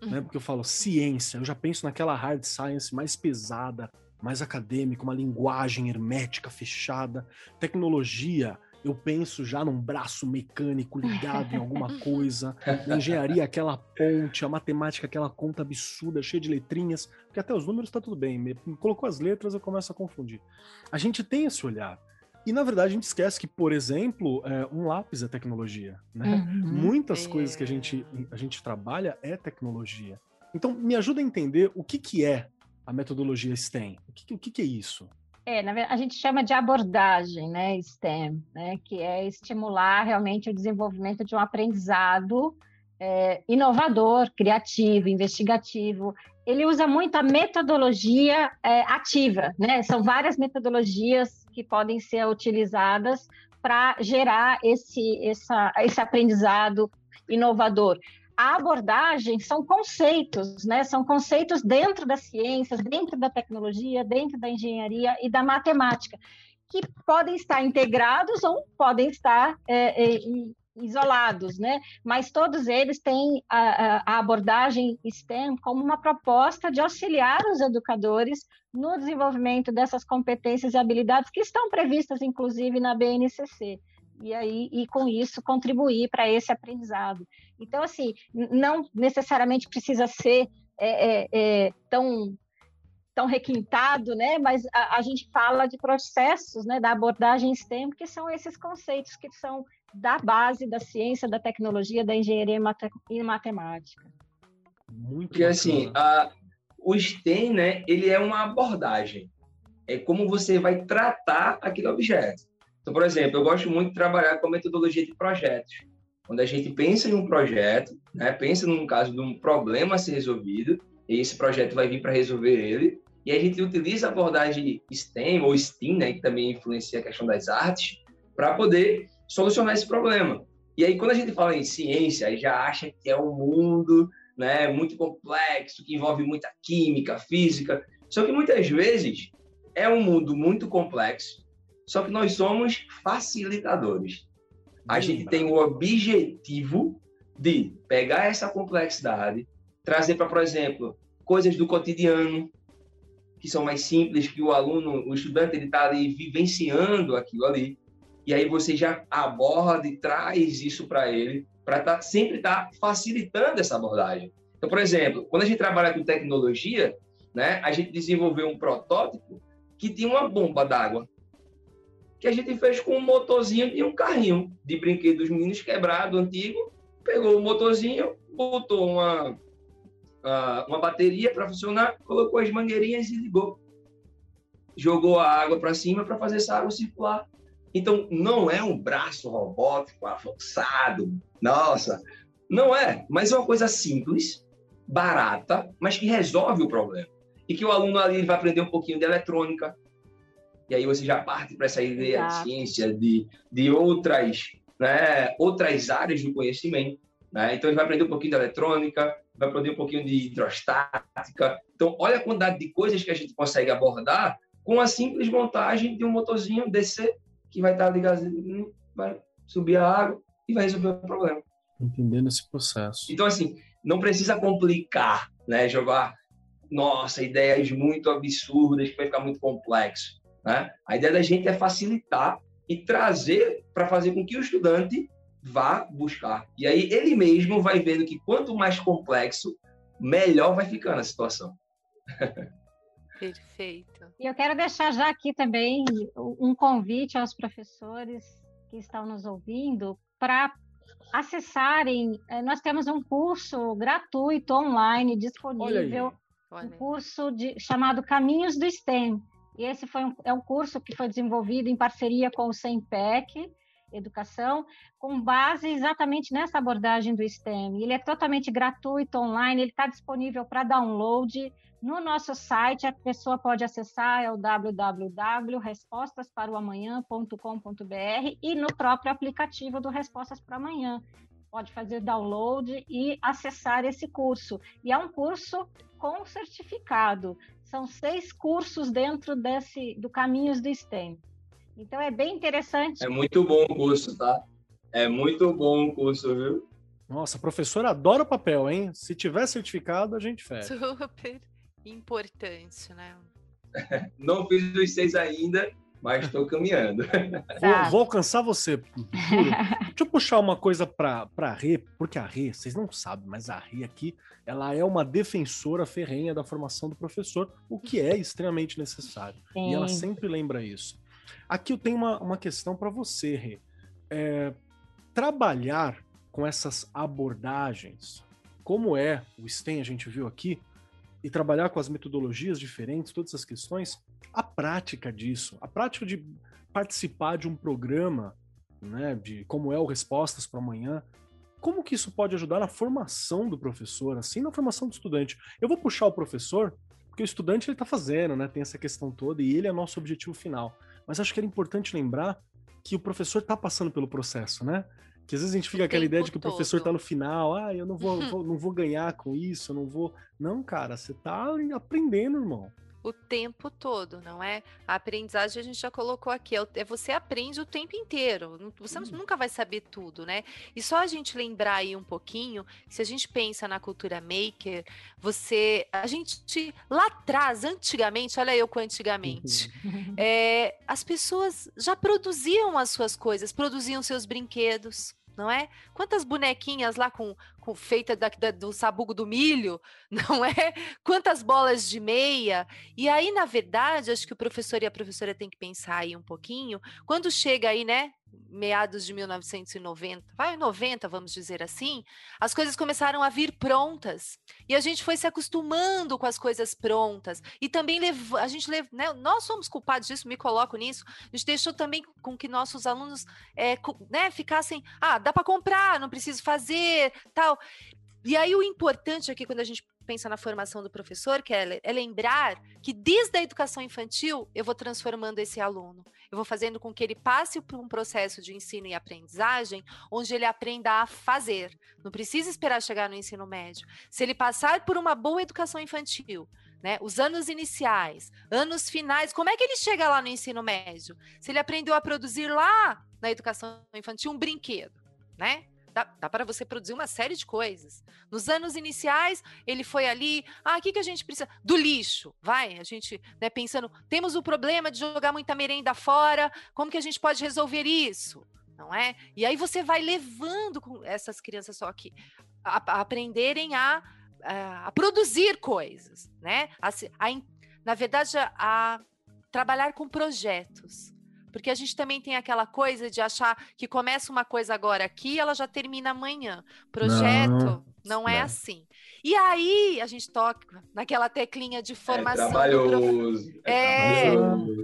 Né? Uhum. Né? Porque eu falo ciência, eu já penso naquela hard science mais pesada, mais acadêmico, uma linguagem hermética, fechada. Tecnologia, eu penso já num braço mecânico ligado em alguma [laughs] coisa. Na engenharia, aquela ponte, a matemática, aquela conta absurda, cheia de letrinhas, porque até os números tá tudo bem. Me colocou as letras, eu começo a confundir. A gente tem esse olhar. E na verdade a gente esquece que, por exemplo, é, um lápis é tecnologia. Né? Uhum, Muitas é... coisas que a gente, a gente trabalha é tecnologia. Então, me ajuda a entender o que, que é a metodologia STEM? O que, o que, é isso? É, verdade, a gente chama de abordagem, né, STEM, né, que é estimular realmente o desenvolvimento de um aprendizado é, inovador, criativo, investigativo. Ele usa muito a metodologia é, ativa, né? São várias metodologias que podem ser utilizadas para gerar esse, essa, esse aprendizado inovador. A abordagem são conceitos, né? São conceitos dentro das ciências, dentro da tecnologia, dentro da engenharia e da matemática, que podem estar integrados ou podem estar é, é, isolados, né? Mas todos eles têm a, a, abordagem STEM como uma proposta de auxiliar os educadores no desenvolvimento dessas competências e habilidades que estão previstas, inclusive, na BNCC. E aí, e com isso, contribuir para esse aprendizado. Então, assim, não necessariamente precisa ser é, é, é, tão tão requintado, né? Mas a, a, gente fala de processos, né? Da abordagem STEM, que são esses conceitos que são da base da ciência, da tecnologia, da engenharia e matemática. Muito Porque, assim, a, o STEM, né, ele é uma abordagem. É como você vai tratar aquele objeto. Então, por exemplo, eu gosto muito de trabalhar com a metodologia de projetos. Quando a gente pensa em um projeto, né, pensa num caso de um problema a ser resolvido, e esse projeto vai vir para resolver ele, e a gente utiliza a abordagem STEM ou STEAM, né, que também influencia a questão das artes, para poder solucionar esse problema. E aí, quando a gente fala em ciência, aí já acha que é um mundo né, muito complexo, que envolve muita química, física. Só que muitas vezes é um mundo muito complexo, só que nós somos facilitadores. A gente tem o objetivo de pegar essa complexidade, trazer para, por exemplo, coisas do cotidiano, que são mais simples, que o aluno, o estudante, ele está ali vivenciando aquilo ali e aí você já aborda e traz isso para ele, para tá, sempre estar tá facilitando essa abordagem. Então, por exemplo, quando a gente trabalha com tecnologia, né, a gente desenvolveu um protótipo que tinha uma bomba d'água, que a gente fez com um motorzinho e um carrinho de brinquedo dos meninos quebrado, antigo, pegou o motorzinho, botou uma, uma bateria para funcionar, colocou as mangueirinhas e ligou. Jogou a água para cima para fazer essa água circular. Então, não é um braço robótico avançado, nossa, não é, mas é uma coisa simples, barata, mas que resolve o problema. E que o aluno ali vai aprender um pouquinho de eletrônica, e aí você já parte para essa ideia Exato. de ciência, de, de outras, né, outras áreas do conhecimento. Né? Então, ele vai aprender um pouquinho de eletrônica, vai aprender um pouquinho de hidrostática. Então, olha a quantidade de coisas que a gente consegue abordar com a simples montagem de um motorzinho DC que vai estar ligado, vai subir a água e vai resolver o problema. Entendendo esse processo. Então, assim, não precisa complicar, né? Jogar, nossa, ideias muito absurdas que vai ficar muito complexo, né? A ideia da gente é facilitar e trazer para fazer com que o estudante vá buscar. E aí ele mesmo vai vendo que quanto mais complexo, melhor vai ficando a situação. Perfeito. E eu quero deixar já aqui também um convite aos professores que estão nos ouvindo para acessarem. Eh, nós temos um curso gratuito online disponível, um curso de, chamado Caminhos do STEM. E esse foi um, é um curso que foi desenvolvido em parceria com o SEMPEC, Educação, com base exatamente nessa abordagem do STEM. Ele é totalmente gratuito, online, ele está disponível para download. No nosso site, a pessoa pode acessar é o www.respostasparoamanhã.com.br e no próprio aplicativo do Respostas para Amanhã. Pode fazer download e acessar esse curso. E é um curso com certificado. São seis cursos dentro desse do Caminhos do STEM. Então é bem interessante. É muito bom o curso, tá? É muito bom o curso, viu? Nossa, professor adora papel, hein? Se tiver certificado, a gente fecha. Super importante, né? [laughs] Não fiz os seis ainda, mas estou caminhando. Vou, vou, alcançar você. [laughs] Deixa eu puxar uma coisa para a Rê, porque a Rê, vocês não sabem, mas a Rê aqui, ela é uma defensora ferrenha da formação do professor, o que é extremamente necessário. Sim. E ela sempre lembra isso. Aqui eu tenho uma, uma questão para você, Rê. É, trabalhar com essas abordagens, como é o STEM, a gente viu aqui, e trabalhar com as metodologias diferentes, todas essas questões, a prática disso, a prática de participar de um programa, né, de como é o Respostas para Amanhã, como que isso pode ajudar na formação do professor, assim, na formação do estudante? Eu vou puxar o professor, porque o estudante ele está fazendo, né, tem essa questão toda, e ele é nosso objetivo final. Mas acho que era importante lembrar que o professor está passando pelo processo, né? Que às vezes a gente fica aquela ideia de que o professor está no final, ah, eu não vou, [laughs] vou, não vou ganhar com isso, eu não vou. Não, cara, você está aprendendo, irmão o tempo todo, não é? A aprendizagem a gente já colocou aqui, é, é você aprende o tempo inteiro, você hum. nunca vai saber tudo, né? E só a gente lembrar aí um pouquinho, se a gente pensa na cultura maker, você, a gente lá atrás, antigamente, olha eu com antigamente, é, as pessoas já produziam as suas coisas, produziam seus brinquedos, não é? Quantas bonequinhas lá com, com feita da, da, do sabugo do milho, [laughs] não é? Quantas bolas de meia? E aí, na verdade, acho que o professor e a professora têm que pensar aí um pouquinho. Quando chega aí, né? Meados de 1990, vai 90, vamos dizer assim, as coisas começaram a vir prontas. E a gente foi se acostumando com as coisas prontas. E também levou, a gente levou, né, nós somos culpados disso, me coloco nisso, a gente deixou também com que nossos alunos é, né, ficassem, ah, dá para comprar, não preciso fazer, tal. E aí o importante aqui quando a gente pensa na formação do professor, Keller, é lembrar que desde a educação infantil eu vou transformando esse aluno. Eu vou fazendo com que ele passe por um processo de ensino e aprendizagem onde ele aprenda a fazer. Não precisa esperar chegar no ensino médio. Se ele passar por uma boa educação infantil, né? Os anos iniciais, anos finais, como é que ele chega lá no ensino médio? Se ele aprendeu a produzir lá na educação infantil um brinquedo, né? Dá, dá para você produzir uma série de coisas. Nos anos iniciais, ele foi ali, ah, o que, que a gente precisa? Do lixo, vai, a gente, né, pensando, temos o problema de jogar muita merenda fora, como que a gente pode resolver isso? Não é? E aí você vai levando com essas crianças só aqui a, a aprenderem a, a, a, produzir coisas, né? A, a, na verdade, a trabalhar com projetos. Porque a gente também tem aquela coisa de achar que começa uma coisa agora aqui, ela já termina amanhã. Projeto não, não é não. assim. E aí a gente toca naquela teclinha de é formação. É trabalhoso. Do é, é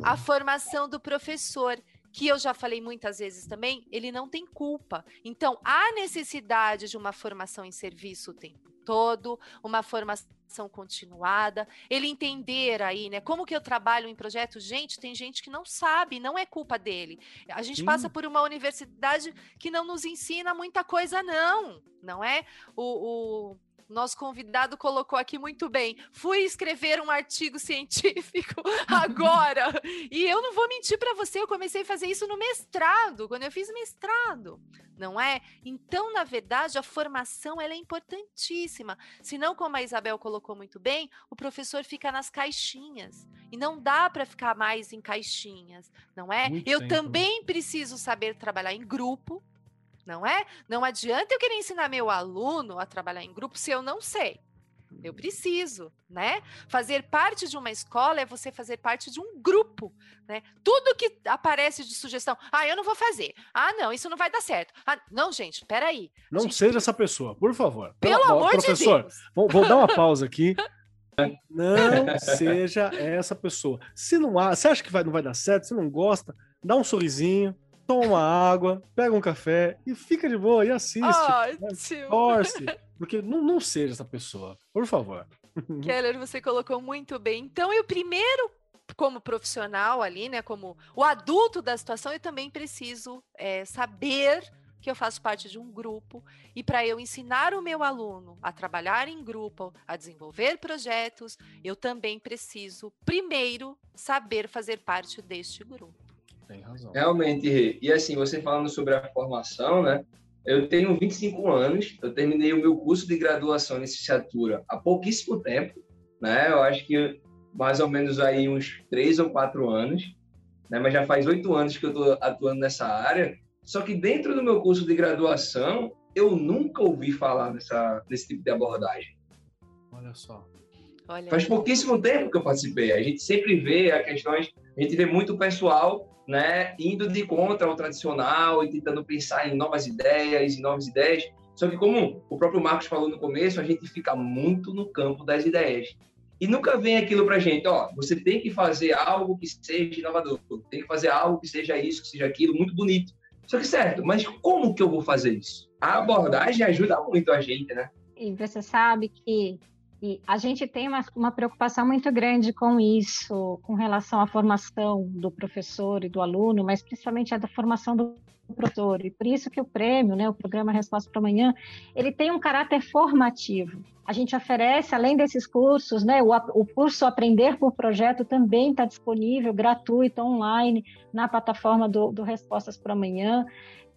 a formação do professor que eu já falei muitas vezes também, ele não tem culpa. Então, há necessidade de uma formação em serviço o tempo todo, uma formação continuada, ele entender aí, né, como que eu trabalho em projeto, gente, tem gente que não sabe, não é culpa dele. A gente Sim. passa por uma universidade que não nos ensina muita coisa não, não é? o, o nosso convidado colocou aqui muito bem. Fui escrever um artigo [laughs] científico agora. e eu não vou mentir para você, eu comecei a fazer isso no mestrado, quando eu fiz mestrado, não é? Então, na verdade, a formação ela é importantíssima. Senão, como a Isabel colocou muito bem, o professor fica nas caixinhas. E não dá para ficar mais em caixinhas, não é? Muito eu tempo. Né? também preciso saber trabalhar em grupo não é? Não adianta eu querer ensinar meu aluno a trabalhar em grupo se eu não sei. Eu preciso, né? Fazer parte de uma escola é você fazer parte de um grupo, né? Tudo que aparece de sugestão, ah, eu não vou fazer. Ah, não, isso não vai dar certo. Ah, não, gente, peraí. Não gente, seja essa pessoa, por favor. Pelo amor professor, de Deus. Vou, vou dar uma pausa aqui. [laughs] Não seja essa pessoa. Se não há, você acha que vai, não vai dar certo, se não gosta, dá um sorrisinho, toma água, pega um café e fica de boa e assiste. Ótimo. Né? Torce. [laughs] Porque não, não seja essa pessoa, por favor. [laughs] Keller, você colocou muito bem. Então, eu primeiro como profissional ali, né, como o adulto da situação, eu também preciso é, saber que eu faço parte de um grupo e para eu ensinar o meu aluno a trabalhar em grupo, a desenvolver projetos, eu também preciso primeiro saber fazer parte deste grupo. Tem razão. Realmente, e assim, você falando sobre a formação, né? Eu tenho 25 anos, eu terminei o meu curso de graduação em licenciatura há pouquíssimo tempo, né? Eu acho que mais ou menos aí uns três ou quatro anos, né? Mas já faz oito anos que eu estou atuando nessa área. Só que dentro do meu curso de graduação, eu nunca ouvi falar nessa, nesse tipo de abordagem. Olha só. Olha Faz pouquíssimo tempo que eu participei. A gente sempre vê a questões, a gente vê muito pessoal né, indo de contra o tradicional e tentando pensar em novas ideias, em novas ideias. Só que como o próprio Marcos falou no começo, a gente fica muito no campo das ideias. E nunca vem aquilo para a gente, ó, você tem que fazer algo que seja inovador, tem que fazer algo que seja isso, que seja aquilo, muito bonito. Só que certo, mas como que eu vou fazer isso? A abordagem ajuda muito a gente, né? E você sabe que E a gente tem uma, uma, preocupação muito grande com isso, com relação à formação do professor e do aluno, mas principalmente a da formação do professor. E por isso que o prêmio, né, o programa Resposta para Amanhã, ele tem um caráter formativo. A gente oferece, além desses cursos, né, o, o curso Aprender por Projeto também está disponível, gratuito, online, na plataforma do, do Respostas para Amanhã.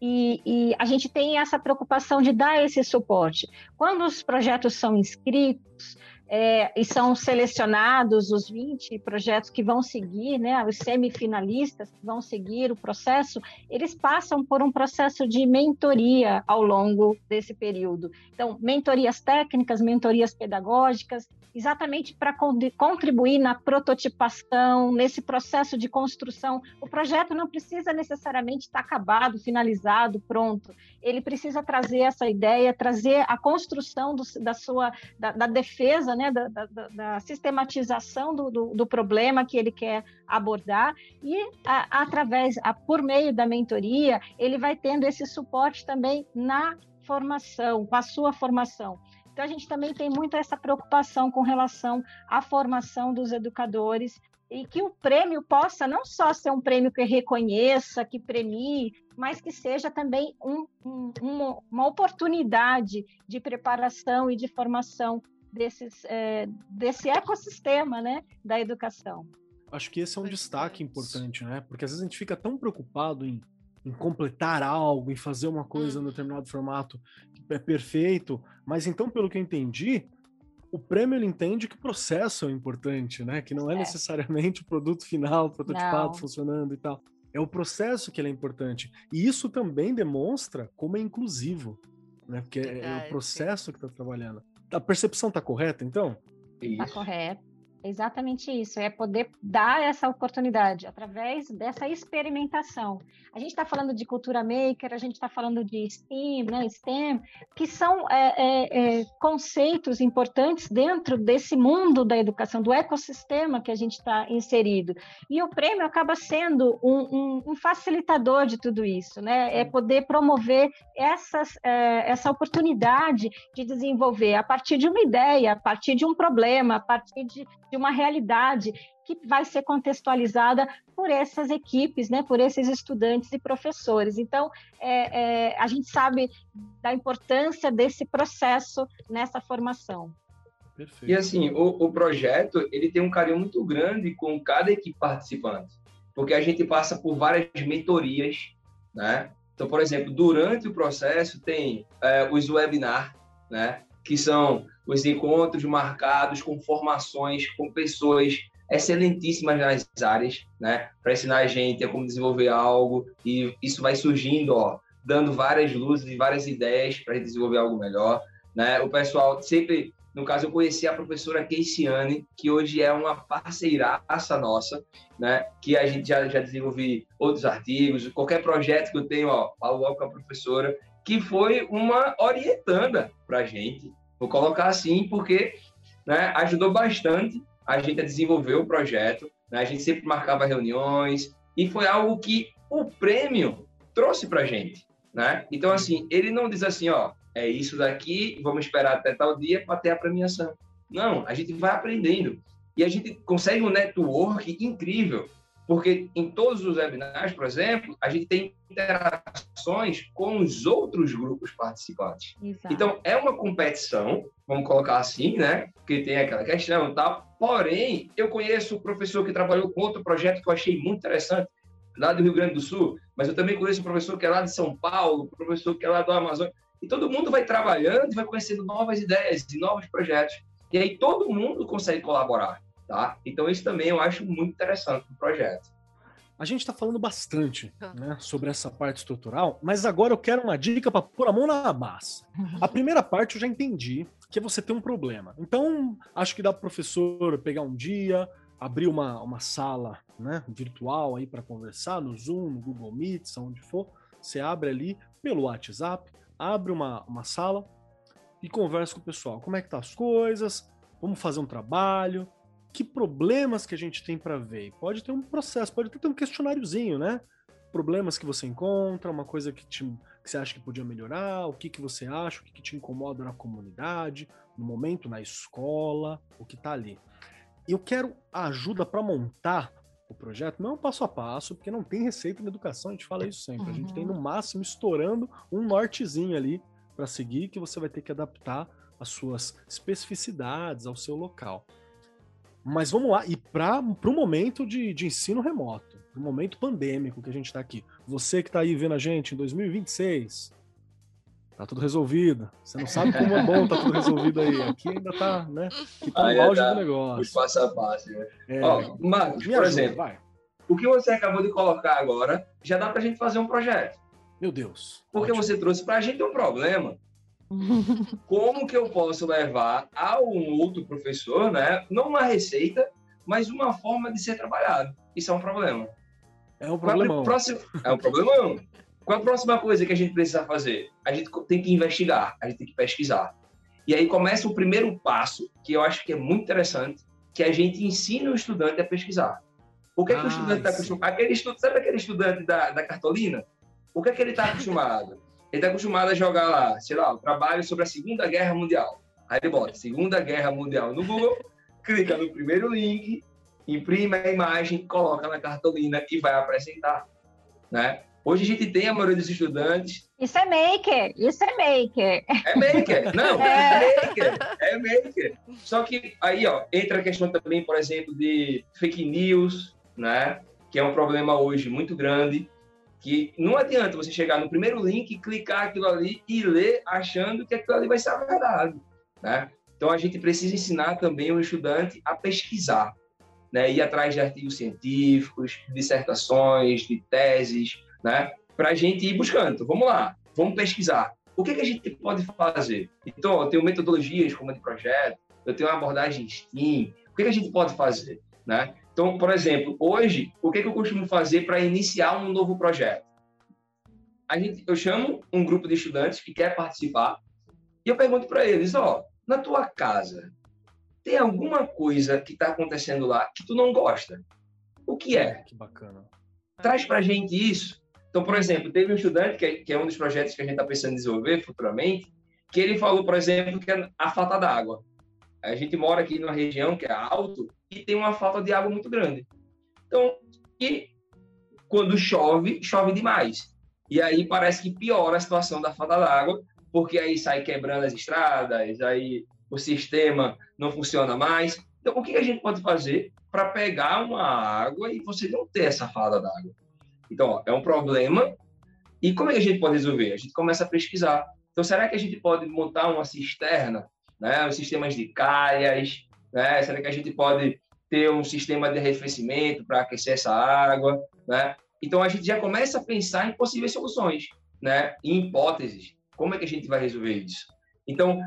E, e, a gente tem essa preocupação de dar esse suporte. Quando os projetos são inscritos, é, e são selecionados os 20 projetos que vão seguir, né, os semifinalistas que vão seguir o processo, eles passam por um processo de mentoria ao longo desse período. Então, mentorias técnicas, mentorias pedagógicas, exatamente para contribuir na prototipação, nesse processo de construção. O projeto não precisa necessariamente estar acabado, finalizado, pronto. Ele precisa trazer essa ideia, trazer a construção do, da sua da, da defesa né, da, da, da sistematização do, do, do, problema que ele quer abordar e a, através, a, por meio da mentoria, ele vai tendo esse suporte também na formação, com a sua formação. Então, a gente também tem muito essa preocupação com relação à formação dos educadores e que o prêmio possa não só ser um prêmio que reconheça, que premie, mas que seja também um, um, uma, uma oportunidade de preparação e de formação desses, é, desse ecossistema né, da educação. Acho que esse é um destaque importante, né? Porque às vezes a gente fica tão preocupado em, em completar algo, em fazer uma coisa no determinado formato que é perfeito, mas então, pelo que eu entendi, o prêmio ele entende que o processo é importante, né? Que não é, é. necessariamente o produto final, prototipado, não. funcionando e tal. É o processo que ele é importante. E isso também demonstra como é inclusivo, né? Porque é, é o processo que está trabalhando. A percepção está correta, então? Está correta. Exatamente isso, é poder dar essa oportunidade através dessa experimentação. A gente está falando de cultura maker, a gente está falando de STEAM, né, STEM, que são é, é, é, conceitos importantes dentro desse mundo da educação, do ecossistema que a gente está inserido. E o prêmio acaba sendo um, um, um, facilitador de tudo isso, né? É poder promover essas, é, essa oportunidade de desenvolver a partir de uma ideia, a partir de um problema, a partir de, de uma realidade que vai ser contextualizada por essas equipes, né, por esses estudantes e professores. Então, é, é, a gente sabe da importância desse processo nessa formação. Perfeito. E assim, o, o projeto ele tem um carinho muito grande com cada equipe participante, porque a gente passa por várias mentorias, né? Então, por exemplo, durante o processo tem é, os webinars, né? Que são os encontros marcados com formações com pessoas excelentíssimas nas áreas, né, para ensinar a gente a como desenvolver algo e isso vai surgindo, ó, dando várias luzes e várias ideias para desenvolver algo melhor, né? O pessoal sempre, no caso, eu conheci a professora Keisiane, que hoje é uma parceiraça nossa, né? Que a gente já já desenvolve outros artigos, qualquer projeto que eu tenho, ó, falo logo com a professora, que foi uma orientanda para a gente, Vou colocar assim porque né, ajudou bastante a gente a desenvolver o projeto. Né? A gente sempre marcava reuniões e foi algo que o prêmio trouxe para a gente. Né? Então, assim, ele não diz assim, ó, é isso daqui, vamos esperar até tal dia para ter a premiação. Não, a gente vai aprendendo. E a gente consegue um network incrível. Porque em todos os webinars, por exemplo, a gente tem interações com os outros grupos participantes. Exato. Então, é uma competição, vamos colocar assim, né? Porque tem aquela questão e tal. Porém, eu conheço o professor que trabalhou com outro projeto que eu achei muito interessante, lá do Rio Grande do Sul, mas eu também conheço o professor que é lá de São Paulo, o professor que é lá do Amazonas. E todo mundo vai trabalhando e vai conhecendo novas ideias e novos projetos. E aí todo mundo consegue colaborar. Tá? Então, isso também eu acho muito interessante no projeto. A gente está falando bastante tá. né, sobre essa parte estrutural, mas agora eu quero uma dica para pôr a mão na massa. Uhum. A primeira parte eu já entendi, que é você ter um problema. Então, acho que dá para o professor pegar um dia, abrir uma, uma sala né, virtual aí para conversar no Zoom, no Google Meet, onde for. Você abre ali pelo WhatsApp, abre uma, uma sala e conversa com o pessoal. Como é que tá as coisas? Vamos fazer um trabalho que problemas que a gente tem para ver. Pode ter um processo, pode ter um questionáriozinho, né? Problemas que você encontra, uma coisa que, te, que você acha que podia melhorar, o que, que você acha, o que, que te incomoda na comunidade, no momento, na escola, o que está ali. Eu quero ajuda para montar o projeto, não passo a passo, porque não tem receita na educação, a gente fala isso sempre. Uhum. A gente tem no uhum. máximo estourando um nortezinho ali para seguir que você vai ter que adaptar as suas especificidades ao seu local. Mas vamos lá, e para o momento de, de ensino remoto, no momento pandêmico que a gente está aqui, você que está aí vendo a gente em 2026, Tá tudo resolvido. Você não sabe como é bom tá tudo resolvido aí. Aqui ainda tá, né? Que tá no auge tá do negócio. Passo a passo, né? É... Ó, Marcos, por ajuda, exemplo, vai. o que você acabou de colocar agora, já dá pra gente fazer um projeto. Meu Deus. Porque ótimo. você trouxe pra gente um problema. [laughs] como que eu posso levar a um outro professor, né? Não uma receita, mas uma forma de ser trabalhado. Isso é um problema. É um problemão. Próximo... É um problemão. Qual a próxima coisa que a gente precisa fazer? A gente tem que investigar, a gente tem que pesquisar. E aí começa o primeiro passo, que eu acho que é muito interessante, que a gente ensina o estudante a pesquisar. O que, é que o estudante está acostumado? Aquele estudo, sabe aquele estudante da, da cartolina? O que é que ele está acostumado? Ele está acostumado a jogar lá, sei lá, um trabalho sobre a Segunda Guerra Mundial. Aí ele bota Segunda Guerra Mundial no Google, clica no primeiro link, imprime a imagem, coloca na cartolina e vai apresentar, né? Hoje a gente tem a maioria dos estudantes. Isso é maker, isso é maker. É maker, não, [laughs] é, é maker, é maker. Só que aí, ó, entra a questão também, por exemplo, de fake news, né? Que é um problema hoje muito grande. Que não adianta você chegar no primeiro link, clicar aquilo ali e ler achando que aquilo ali vai ser a verdade, né? Então a gente precisa ensinar também o estudante a pesquisar, né? Ir atrás de artigos científicos, dissertações, de teses, né? Para a gente ir buscando. Então, vamos lá, vamos pesquisar. O que, que a gente pode fazer? Então, eu tenho metodologias como a de projeto, eu tenho uma abordagem STEAM. O que, que a gente pode fazer? Né? Então, por exemplo, hoje, o que, que eu costumo fazer para iniciar um novo projeto? A gente, eu chamo um grupo de estudantes que quer participar e eu pergunto para eles, ó, na tua casa, tem alguma coisa que está acontecendo lá que tu não gosta? O que é? Que bacana. Traz para a gente isso então, por exemplo, teve um estudante, que é, que é um dos projetos que a gente está pensando em desenvolver futuramente, que ele falou, por exemplo, que é a falta d'água. A gente mora aqui numa região que é alto e tem uma falta de água muito grande. Então, e quando chove, chove demais. E aí parece que piora a situação da falta d'água, porque aí sai quebrando as estradas, aí o sistema não funciona mais. Então, o que a gente pode fazer para pegar uma água e você não ter essa falta d'água? Então, ó, é um problema. E como é que a gente pode resolver? A gente começa a pesquisar. Então, será que a gente pode montar uma cisterna, né? Os sistemas de calhas, né? Será que a gente pode ter um sistema de arrefecimento para aquecer essa água, né? Então, a gente já começa a pensar em possíveis soluções, né? Em hipóteses. Como é que a gente vai resolver isso? Então,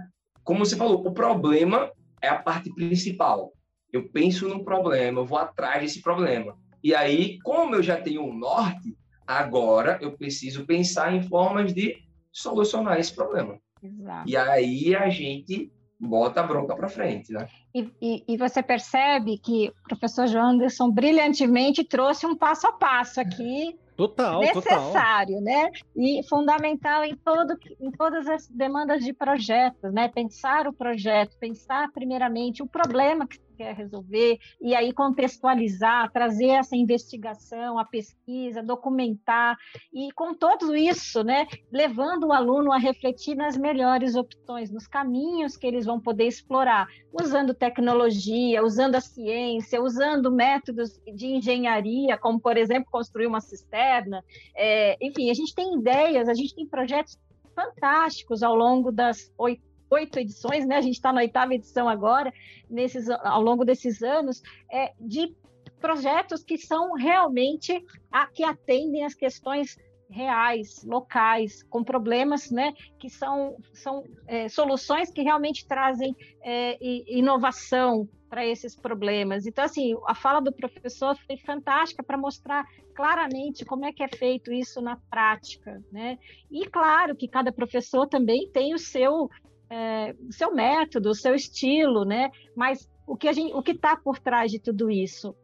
como você falou, o problema é a parte principal. Eu penso no problema, eu vou atrás desse problema. E aí, como eu já tenho um norte, agora eu preciso pensar em formas de solucionar esse problema. Exato. E aí a gente bota a bronca para frente, né? E, e, e, você percebe que o professor João Anderson brilhantemente trouxe um passo a passo aqui. Total, necessário, total. né? E fundamental em todo, em todas as demandas de projetos, né? Pensar o projeto, pensar primeiramente o problema que quer resolver, e aí contextualizar, trazer essa investigação, a pesquisa, documentar, e com tudo isso, né, levando o aluno a refletir nas melhores opções, nos caminhos que eles vão poder explorar, usando tecnologia, usando a ciência, usando métodos de engenharia, como, por exemplo, construir uma cisterna. É, enfim, a gente tem ideias, a gente tem projetos fantásticos ao longo das oito oito edições, né? A gente está na oitava edição agora, nesses, ao longo desses anos, é, de projetos que são realmente a, que atendem às questões reais, locais, com problemas, né, que são, são é, soluções que realmente trazem é, inovação para esses problemas. Então, assim, a fala do professor foi fantástica para mostrar claramente como é que é feito isso na prática, né? E claro que cada professor também tem o seu é, seu método, o seu estilo, né? Mas o que a gente, o que está por trás de tudo isso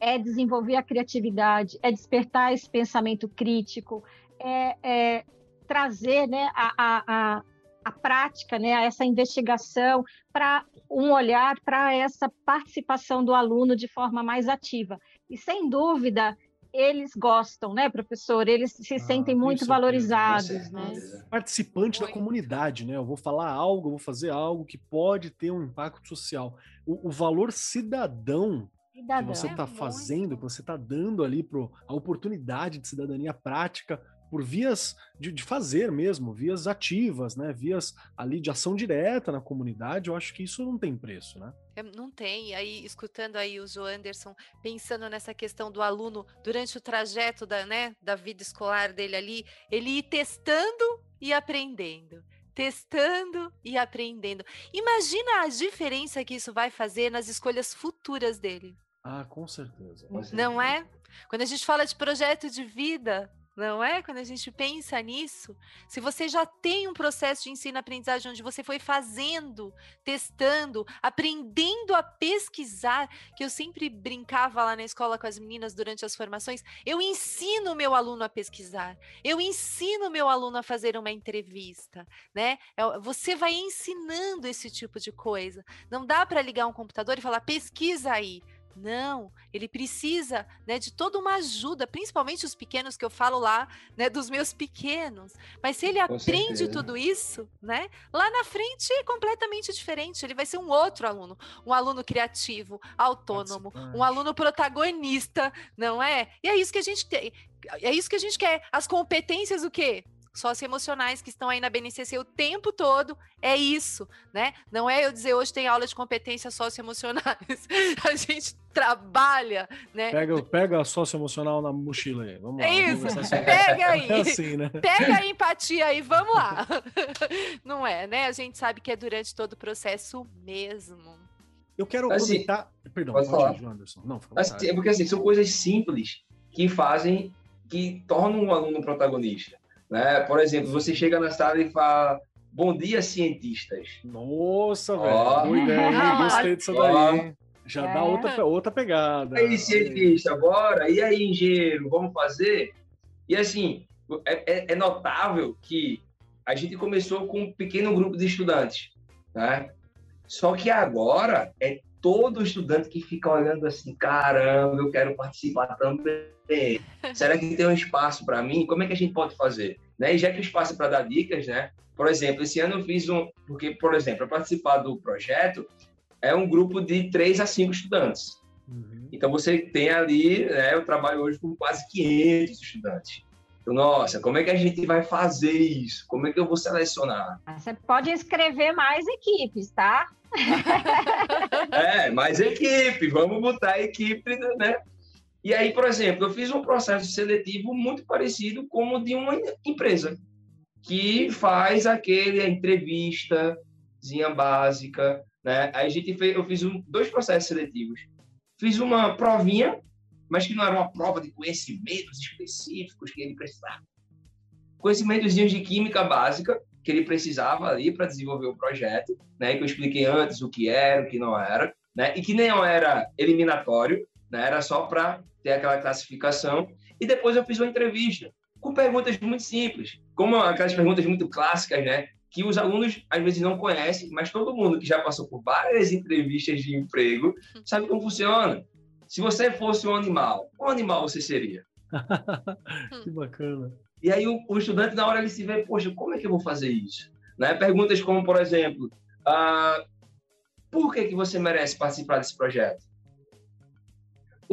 é desenvolver a criatividade, é despertar esse pensamento crítico, é, é trazer, né, a, a, a a prática, né, essa investigação, para um olhar para essa participação do aluno de forma mais ativa. E sem dúvida, eles gostam, né, professor? Eles se ah, sentem muito valorizados, né? Participante da comunidade, né? Eu vou falar algo, eu vou fazer algo que pode ter um impacto social. O, o valor cidadão, cidadão. que você está é fazendo, que você está dando ali para a oportunidade de cidadania prática por vias de, de, fazer mesmo, vias ativas, né? Vias ali de ação direta na comunidade, eu acho que isso não tem preço, né? É, não tem. Aí, escutando aí o João Anderson, pensando nessa questão do aluno durante o trajeto da, né, da vida escolar dele ali, ele ir testando e aprendendo testando e aprendendo. Imagina a diferença que isso vai fazer nas escolhas futuras dele. Ah, com certeza. Com certeza. Não é? Quando a gente fala de projeto de vida, não é? Quando a gente pensa nisso, se você já tem um processo de ensino-aprendizagem onde você foi fazendo, testando, aprendendo a pesquisar, que eu sempre brincava lá na escola com as meninas durante as formações, eu ensino o meu aluno a pesquisar, eu ensino o meu aluno a fazer uma entrevista, né? É você vai ensinando esse tipo de coisa. Não dá para ligar um computador e falar pesquisa aí. Não, ele precisa né, de toda uma ajuda, principalmente os pequenos que eu falo lá, né, dos meus pequenos. Mas se ele Com aprende certeza. tudo isso, né, lá na frente é completamente diferente. Ele vai ser um outro aluno, um aluno criativo, autônomo, um aluno protagonista, não é? E é isso que a gente tem. É isso que a gente quer. As competências, o quê? Socioemocionais que estão aí na BNCC o tempo todo, é isso, né? Não é eu dizer hoje tem aula de competências socioemocionais. [laughs] A gente trabalha, né? Pega, pega a socioemocional na mochila aí, vamos lá. É isso, pega aí. É assim, né? Pega a [laughs] empatia aí, vamos lá. [laughs] Não é, né? A gente sabe que é durante todo o processo mesmo. Eu quero assim, aproveitar... Perdão, pode falar. Anderson. Não, assim, é porque assim, são coisas simples que fazem, que tornam o aluno protagonista. Né? Por exemplo, você chega na sala e fala: Bom dia, cientistas. Nossa, velho. Oh. Boa ideia, gostei disso daí. Já é. dá outra, outra pegada. E aí, cientista, bora? E aí, engenheiro, vamos fazer? E assim, é, é, é notável que a gente começou com um pequeno grupo de estudantes, né? Só que agora é todo estudante que fica olhando assim, caramba, eu quero participar também. [laughs] Será que tem um espaço para mim? Como é que a gente pode fazer? Né? E já que o espaço é para dar dicas, né? Por exemplo, esse ano eu fiz um, porque, por exemplo, para participar do projeto é um grupo de três a cinco estudantes. Uhum. Então você tem ali, né? Eu trabalho hoje com quase 500 estudantes. Então, nossa, como é que a gente vai fazer isso? Como é que eu vou selecionar? Você pode inscrever mais equipes, tá? [laughs] é, mais equipe, vamos botar a equipe, né? E aí, por exemplo, eu fiz um processo seletivo muito parecido com o de uma empresa que faz aquele entrevistazinha básica, né? Aí a gente fez, eu fiz um, dois processos seletivos. Fiz uma provinha mas que não era uma prova de conhecimentos específicos que ele precisava. Conhecimentos de química básica que ele precisava ali para desenvolver o projeto, né? Que eu expliquei antes o que era, o que não era, né? E que nem era eliminatório, né? Era só para ter aquela classificação. E depois eu fiz uma entrevista com perguntas muito simples, como aquelas perguntas muito clássicas, né? Que os alunos às vezes não conhecem, mas todo mundo que já passou por várias entrevistas de emprego sabe como funciona. Se você fosse um animal, qual animal você seria? [laughs] que bacana. E aí o, o, estudante, na hora, ele se vê, poxa, como é que eu vou fazer isso? Né? Perguntas como, por exemplo, ah, por que, que você merece participar desse projeto?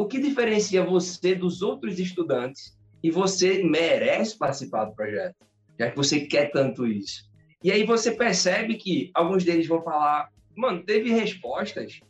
O que diferencia você dos outros estudantes e você merece participar do projeto, já que você quer tanto isso? E aí você percebe que alguns deles vão falar, mano, teve respostas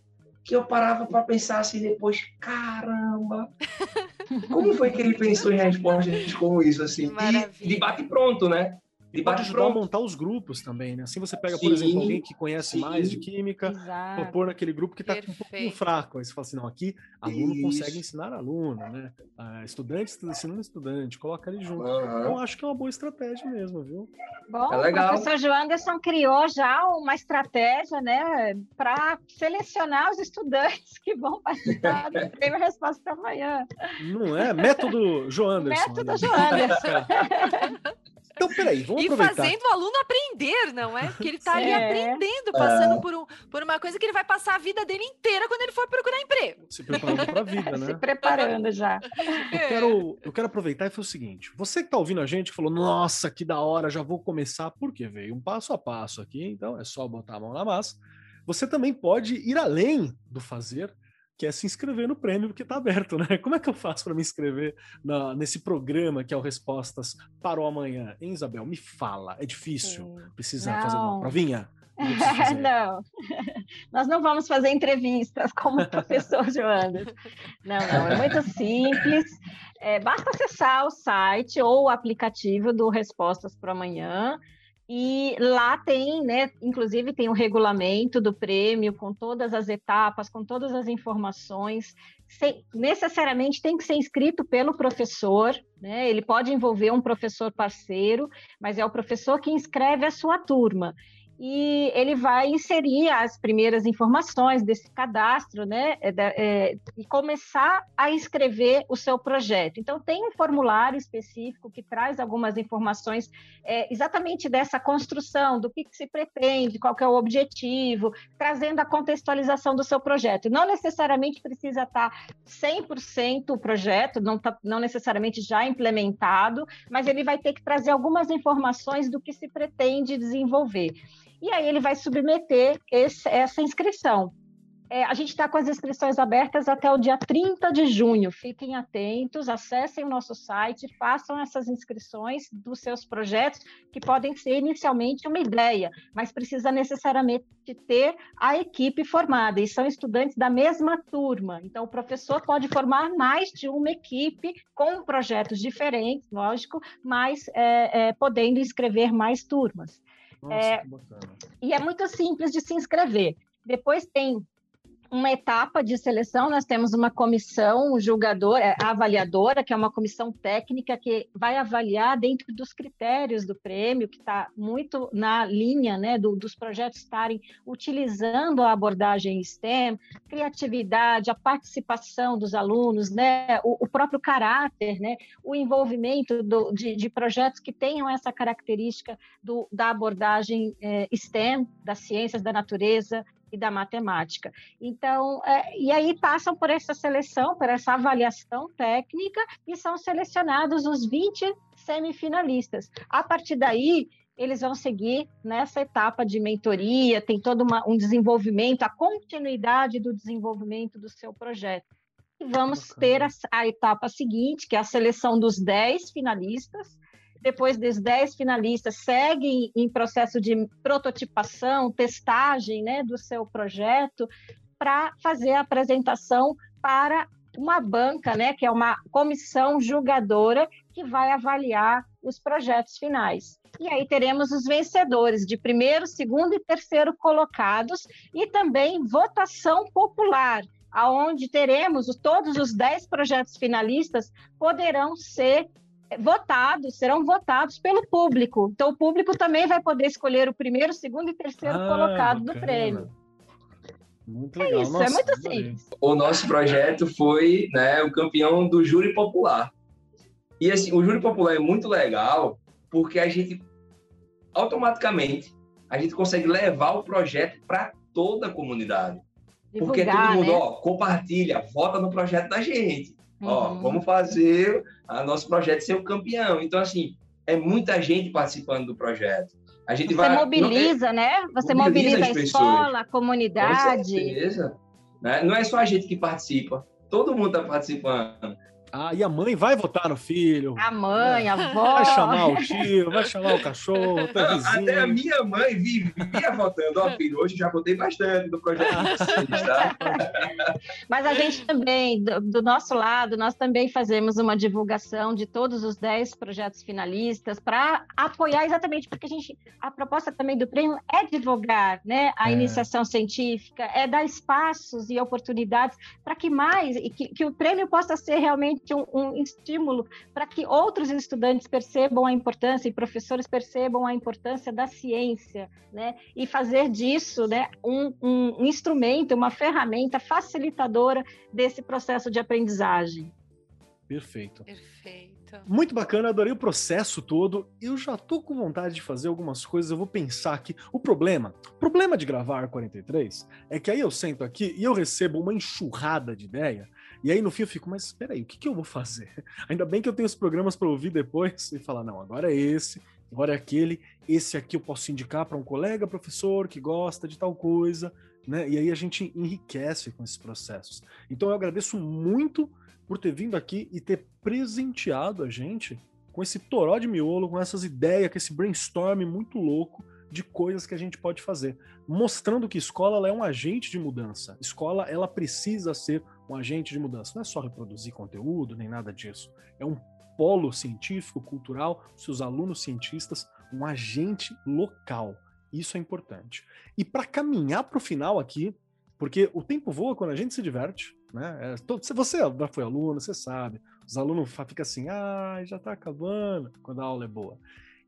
que eu parava para pensar assim depois, caramba, [laughs] como foi que ele pensou em respostas como isso, assim? Maravilha. E de bate pronto, né? E pode ajudar pronto. a montar os grupos também, né? Assim você pega, sim, por exemplo, alguém que conhece sim. mais de química, Exato. pôr naquele grupo que está um pouquinho fraco. Aí você fala assim, não, aqui aluno Isso. consegue ensinar aluno, né? Ah, estudante ensinando estudante, coloca ali junto. Uhum. Então, acho que é uma boa estratégia mesmo, viu? Bom, é legal. o professor João Anderson criou já uma estratégia, né, para selecionar os estudantes que vão participar do [laughs] prêmio Resposta Amanhã. Não é? Método João Anderson. Método João Anderson. [laughs] [laughs] Então, peraí, vamos e aproveitar. fazendo o aluno aprender, não é? Porque ele está ali É. aprendendo, passando por, um, por uma coisa que ele vai passar a vida dele inteira quando ele for procurar emprego. Se preparando para a vida, [laughs] Se né? preparando já. Eu quero, eu quero aproveitar e fazer o seguinte: você que tá ouvindo a gente falou, nossa, que da hora, já vou começar, porque veio um passo a passo aqui, então é só botar a mão na massa. Você também pode ir além do fazer, que é se inscrever no prêmio, porque tá aberto, né? Como é que eu faço para me inscrever na- nesse programa que é o Respostas para o Amanhã? Hein, Isabel? Me fala, é difícil? Precisa fazer uma Não. provinha? [laughs] O que eu preciso fazer? não, [laughs] nós não vamos fazer entrevistas [laughs] como o professor Joana. Não, não, é muito simples. É, basta acessar o site ou o aplicativo do Respostas para Amanhã. E lá tem, né? Inclusive tem o regulamento do prêmio com todas as etapas, com todas as informações. Sem- necessariamente tem que ser inscrito pelo professor, né? Ele pode envolver um professor parceiro, mas é o professor que inscreve a sua turma e ele vai inserir as primeiras informações desse cadastro, né, é é, e começar a escrever o seu projeto. Então, tem um formulário específico que traz algumas informações é, exatamente dessa construção, do que, que se pretende, qual é o objetivo, trazendo a contextualização do seu projeto. Não necessariamente precisa estar 100% o projeto, não, tá, não necessariamente já implementado, mas ele vai ter que trazer algumas informações do que se pretende desenvolver. E aí ele vai submeter esse- essa inscrição. É, a gente está com as inscrições abertas até o dia 30 de junho. Fiquem atentos, acessem o nosso site, façam essas inscrições dos seus projetos, que podem ser inicialmente uma ideia, mas precisa necessariamente ter a equipe formada, e são estudantes da mesma turma. Então, o professor pode formar mais de uma equipe com projetos diferentes, lógico, mas é, é, podendo inscrever mais turmas. Nossa, É. E é muito simples de se inscrever. Depois tem uma etapa de seleção, nós temos uma comissão julgadora, a avaliadora, que é uma comissão técnica que vai avaliar dentro dos critérios do prêmio, que está muito na linha né, do- dos projetos estarem utilizando a abordagem STEM, criatividade, a participação dos alunos, né, o, o próprio caráter, né, o envolvimento do- de, de projetos que tenham essa característica do- da abordagem eh, STEM, das ciências da natureza e da matemática. Então, é, e aí passam por essa seleção, por essa avaliação técnica e são selecionados os 20 semifinalistas. A partir daí, eles vão seguir nessa etapa de mentoria, tem todo uma, um desenvolvimento, a continuidade do desenvolvimento do seu projeto. E vamos ter a, a etapa seguinte, que é a seleção dos 10 finalistas. Depois dos 10 finalistas, seguem em processo de prototipação, testagem né, do seu projeto, para fazer a apresentação para uma banca, né, que é uma comissão julgadora que vai avaliar os projetos finais. E aí teremos os vencedores de primeiro, segundo e terceiro colocados e também votação popular, aonde teremos os- todos os 10 projetos finalistas poderão ser votados, serão votados pelo público. Então o público também vai poder escolher o primeiro, segundo e terceiro Ah, colocado do bacana. prêmio. Muito É legal. isso, Nossa, é muito simples. o nosso projeto foi né, o campeão do júri popular. E assim, o júri popular é muito legal porque a gente automaticamente a gente consegue levar o projeto para toda a comunidade. porque Divulgar, todo mundo, né? ó, compartilha, vota no projeto da gente. Ó, Uhum. vamos fazer o nosso projeto ser o campeão. Então, assim, é muita gente participando do projeto. A gente Você vai. mobiliza, né? Você mobiliza mobiliza, a escola, a Com comunidade. certeza. Né? Não é só a gente que participa, todo mundo está participando. Ah, e a mãe vai votar no filho, A mãe, a avó. vai chamar o tio, vai chamar o cachorro, o teu Não, até a vizinho. minha mãe vivia votando. Ó, filho, hoje já votei bastante no projeto de vocês, tá? [laughs] Mas a gente também, do, do nosso lado, nós também fazemos uma divulgação de todos os 10 projetos finalistas para apoiar exatamente, porque a gente, a proposta também do prêmio é divulgar né, a É. iniciação científica, é dar espaços e oportunidades para que mais, e que, que o prêmio possa ser realmente um, um estímulo para que outros estudantes percebam a importância e professores percebam a importância da ciência, né? E fazer disso, né, um, um instrumento, uma ferramenta facilitadora desse processo de aprendizagem. Perfeito. Perfeito. Muito bacana, adorei o processo todo. Eu já tô com vontade de fazer algumas coisas, eu vou pensar aqui. O problema, o problema de gravar 43 é que aí eu sento aqui e eu recebo uma enxurrada de ideia. E aí no fim eu fico, mas espera aí, o que, que eu vou fazer? [laughs] Ainda bem que eu tenho os programas para ouvir depois e falar, não, agora é esse, agora é aquele, esse aqui eu posso indicar para um colega professor que gosta de tal coisa, né? E aí a gente enriquece com esses processos. Então eu agradeço muito por ter vindo aqui e ter presenteado a gente com esse toró de miolo, com essas ideias, com esse brainstorm muito louco de coisas que a gente pode fazer, mostrando que escola é um agente de mudança. Escola ela precisa ser um agente de mudança. Não é só reproduzir conteúdo nem nada disso. É um polo científico, cultural, seus alunos cientistas, um agente local. Isso é importante. E para caminhar para o final aqui, porque o tempo voa quando a gente se diverte, né? É, você já foi aluno, você sabe. Os alunos ficam assim, ah, já está acabando, quando a aula é boa.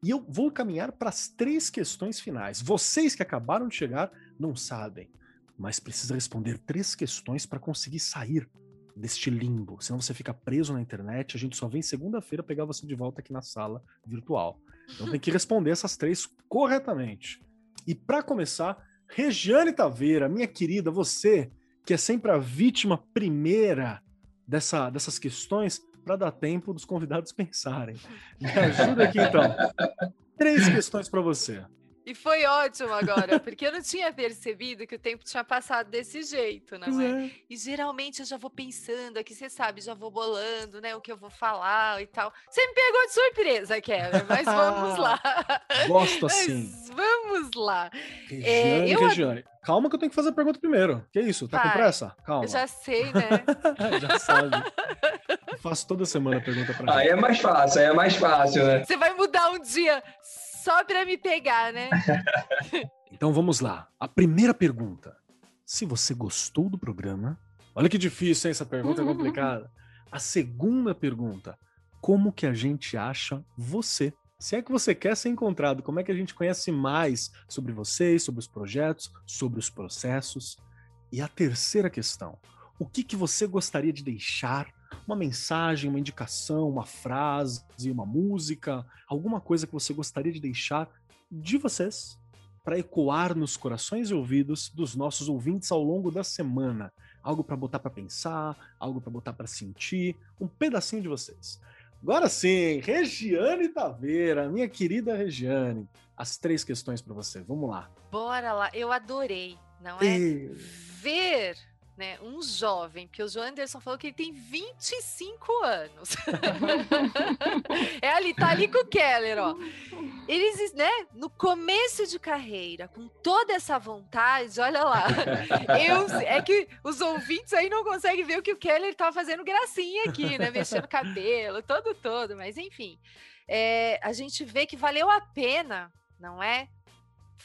E eu vou caminhar para as três questões finais. Vocês que acabaram de chegar não sabem, mas precisa responder três questões para conseguir sair deste limbo. Senão você fica preso na internet. A gente só vem segunda-feira pegar você de volta aqui na sala virtual. Então tem que [laughs] responder essas três corretamente. E para começar, Regiane Taveira, minha querida, você que é sempre a vítima primeira dessa, dessas questões, para dar tempo dos convidados pensarem. Me ajuda aqui então. [laughs] Três questões para você. E foi ótimo agora, porque eu não tinha percebido que o tempo tinha passado desse jeito, não é? é? E geralmente eu já vou pensando aqui, você sabe, já vou bolando, né, o que eu vou falar e tal. Você me pegou de surpresa, Kevin, mas vamos lá. Gosto assim. Mas vamos lá. Regiane, é, eu... Regiane. Calma que eu tenho que fazer a pergunta primeiro. Que isso? Tá Vai. com pressa? Calma. Eu já sei, né? [laughs] já sabe. Eu faço toda semana a pergunta pra Aí é mais fácil, aí é mais fácil, né? Você vai mudar um dia só para me pegar, né? [laughs] então vamos lá. A primeira pergunta. Se você gostou do programa. Olha que difícil, hein? Essa pergunta é complicada. A segunda pergunta. Como que a gente acha você? Se é que você quer ser encontrado, como é que a gente conhece mais sobre vocês, sobre os projetos, sobre os processos? E a terceira questão. O que, que você gostaria de deixar uma mensagem, uma indicação, uma frase, uma música, alguma coisa que você gostaria de deixar de vocês para ecoar nos corações e ouvidos dos nossos ouvintes ao longo da semana. Algo para botar para pensar, algo para botar para sentir, um pedacinho de vocês. Agora sim, Regiane Taveira, minha querida Regiane, as três questões para você. Vamos lá. Bora lá, eu adorei, não é? E... Ver né, um jovem, porque o João Anderson falou que ele tem 25 anos. [laughs] é ali, tá ali com o Keller, ó. Eles, né, no começo de carreira, com toda essa vontade, olha lá. Eu, é que os ouvintes aí não conseguem ver o que o Keller tá fazendo gracinha aqui, né, mexendo cabelo, todo, todo, mas enfim. É, a gente vê que valeu a pena, não é?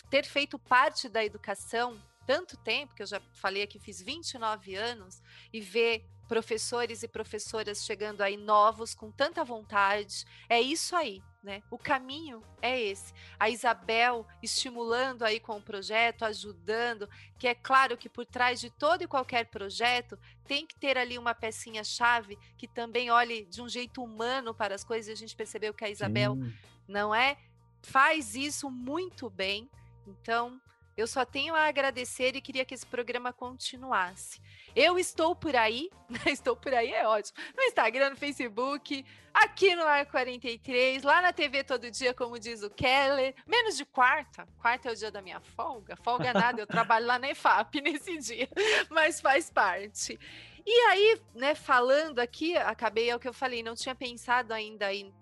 Ter feito parte da educação tanto tempo, que eu já falei aqui, fiz 29 anos, e ver professores e professoras chegando aí novos, com tanta vontade, é isso aí, né? O caminho é esse. A Isabel estimulando aí com o projeto, ajudando, que é claro que por trás de todo e qualquer projeto tem que ter ali uma pecinha chave que também olhe de um jeito humano para as coisas. A gente percebeu que a Isabel Sim. não é faz isso muito bem. Então, eu só tenho a agradecer e queria que esse programa continuasse. Eu estou por aí, [laughs] né? estou por aí é ótimo. No Instagram, no Facebook, aqui no Ar 43, lá na TV todo dia, como diz o Keller. Menos de quarta. Quarta é o dia da minha folga. Folga nada, eu [laughs] trabalho lá na EFAP [laughs] nesse dia, mas faz parte. E aí, né, falando aqui, acabei é o que eu falei, não tinha pensado ainda em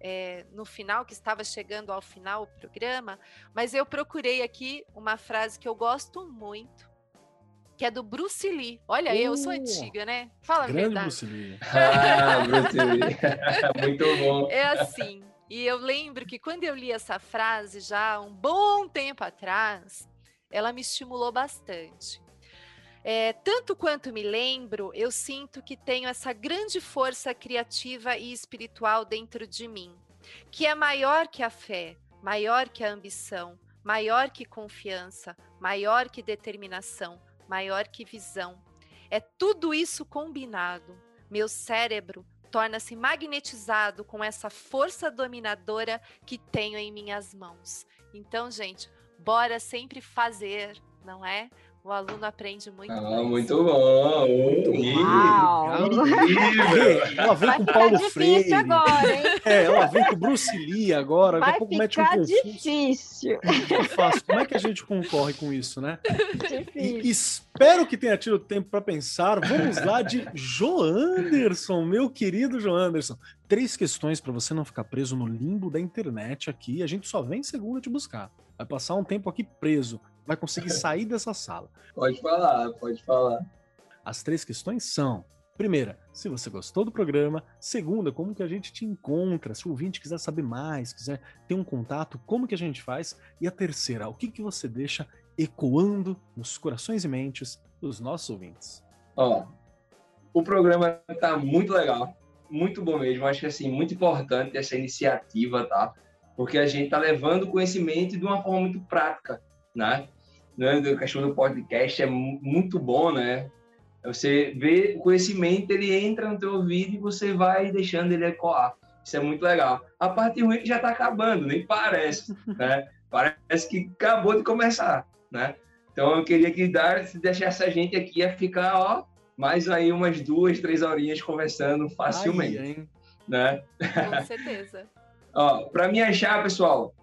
é, no final, que estava chegando ao final o programa, mas eu procurei aqui uma frase que eu gosto muito, que é do Bruce Lee. Olha, uh, eu sou uh! antiga, né? Fala a verdade. Bruce Lee. [laughs] Ah, Bruce Lee. [laughs] muito bom. É assim. E eu lembro que quando eu li essa frase já um bom tempo atrás, ela me estimulou bastante. É, tanto quanto me lembro, eu sinto que tenho essa grande força criativa e espiritual dentro de mim, que é maior que a fé, maior que a ambição, maior que confiança, maior que determinação, maior que visão. É tudo isso combinado. Meu cérebro torna-se magnetizado com essa força dominadora que tenho em minhas mãos. Então, gente, bora sempre fazer, não é? O aluno aprende muito. Ah, muito bom. Muito Uau. Ela vem Vai com ficar Paulo difícil Freire. agora, hein? É, ela vem com Bruce Lee agora. Daqui a Vai pouco mete um difícil. O que eu faço? Como é que a gente concorre com isso, né? difícil. E espero que tenha tido tempo para pensar. Vamos lá de Joanderson, meu querido Joanderson. Três questões para você não ficar preso no limbo da internet aqui. A gente só vem segunda te buscar. Vai passar um tempo aqui preso. Vai conseguir sair dessa sala. Pode falar, pode falar. As três questões são: primeira, se você gostou do programa. Segunda, como que a gente te encontra? Se o ouvinte quiser saber mais, quiser ter um contato, como que a gente faz? E a terceira, o que que você deixa ecoando nos corações e mentes dos nossos ouvintes? Ó, o programa tá muito legal, muito bom mesmo. Acho que assim, muito importante essa iniciativa, tá? Porque a gente tá levando conhecimento de uma forma muito prática, né? Né? A questão do podcast é mu- muito bom, né? Você vê o conhecimento, ele entra no teu ouvido e você vai deixando ele ecoar. Isso é muito legal. A parte ruim é que já tá acabando, nem parece, [laughs] né? Parece que acabou de começar, né? Então eu queria que dar, se deixasse a gente aqui ia ficar, ó, mais aí umas duas, três horinhas conversando facilmente, né? Com [laughs] certeza. Ó, para me achar, pessoal,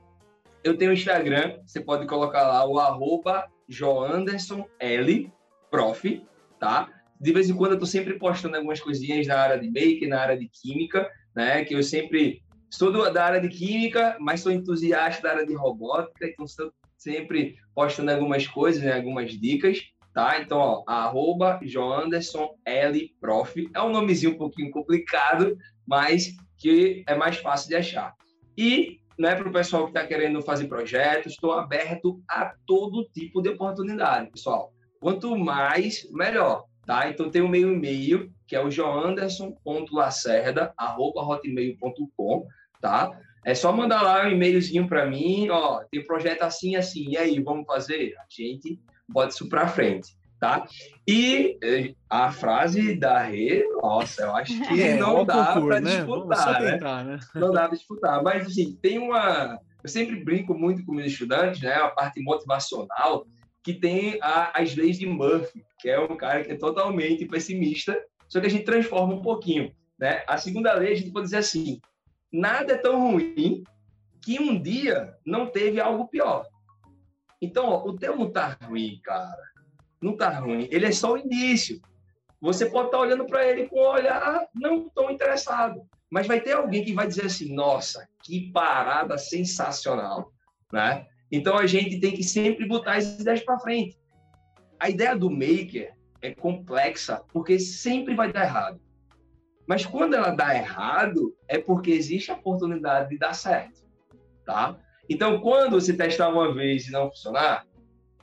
eu tenho o Instagram, você pode colocar lá o arroba joandersonl, tá? De vez em quando eu tô sempre postando algumas coisinhas na área de make, na área de química, né? Que eu sempre sou da área de química, mas sou entusiasta da área de robótica, então estou sempre postando algumas coisas, né? Algumas dicas, tá? Então, ó, arroba joandersonl, é um nomezinho um pouquinho complicado, mas que é mais fácil de achar. E, né, para o pessoal que está querendo fazer projetos, estou aberto a todo tipo de oportunidade, pessoal. Quanto mais, melhor, tá? Então tem o meu e-mail, que é o joanderson.lacerda@hotmail.com, tá? É só mandar lá um e-mailzinho para mim, ó, tem projeto assim assim, e aí, vamos fazer? A gente bota isso para frente, tá? E eh, a frase da Rê, nossa, eu acho que É, não dá para né? Disputar, né? tentar, né? não dá para disputar. Mas, assim, tem uma. Eu sempre brinco muito com meus estudantes, né? A parte motivacional, que tem a- as leis de Murphy, que é um cara que é totalmente pessimista, só que a gente transforma um pouquinho, né? A segunda lei, a gente pode dizer assim: nada é tão ruim que um dia não teve algo pior. Então, ó, o teu não tá ruim, cara. Não tá ruim. Ele é só o início. Você pode estar olhando para ele com um olhar não tão interessado. Mas vai ter alguém que vai dizer assim: nossa, que parada sensacional, né? Então a gente tem que sempre botar as ideias para frente. A ideia do maker é complexa porque sempre vai dar errado. Mas quando ela dá errado, é porque existe a oportunidade de dar certo, tá? Então quando você testar uma vez e não funcionar,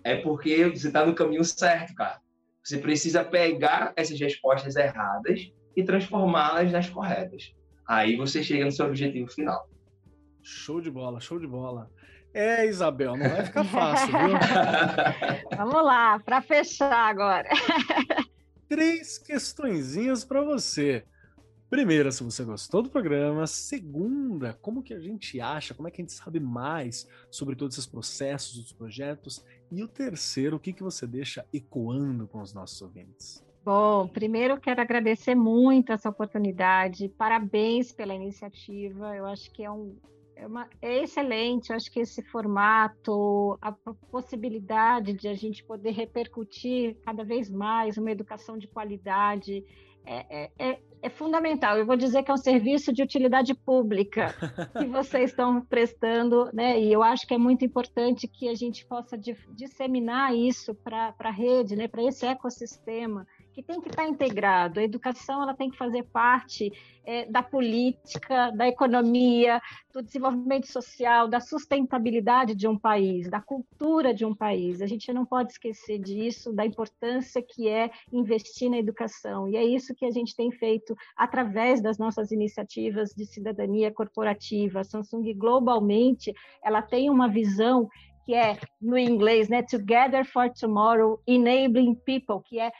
é porque você está no caminho certo, cara. Você precisa pegar essas respostas erradas e transformá-las nas corretas. Aí você chega no seu objetivo final. Show de bola, show de bola. É, Isabel, não vai ficar fácil, viu? [laughs] Vamos lá, para fechar agora. Três questõezinhas para você. Primeira, se você gostou do programa. Segunda, como que a gente acha, como é que a gente sabe mais sobre todos esses processos, os projetos? E o terceiro, o que, que você deixa ecoando com os nossos ouvintes? Bom, primeiro quero agradecer muito essa oportunidade. Parabéns pela iniciativa. Eu acho que é um é, uma, é excelente. Eu acho que esse formato, a po- possibilidade de a gente poder repercutir cada vez mais uma educação de qualidade é, é, é, é fundamental. Eu vou dizer que é um serviço de utilidade pública [laughs] que vocês estão prestando, né? E eu acho que é muito importante que a gente possa di- disseminar isso para a rede, né? Para esse ecossistema que tem que estar integrado. A educação ela tem que fazer parte é, da política, da economia, do desenvolvimento social, da sustentabilidade de um país, da cultura de um país. A gente não pode esquecer disso, da importância que é investir na educação. E é isso que a gente tem feito através das nossas iniciativas de cidadania corporativa. A Samsung globalmente, ela tem uma visão que é no inglês, né, Together for Tomorrow, Enabling People, que é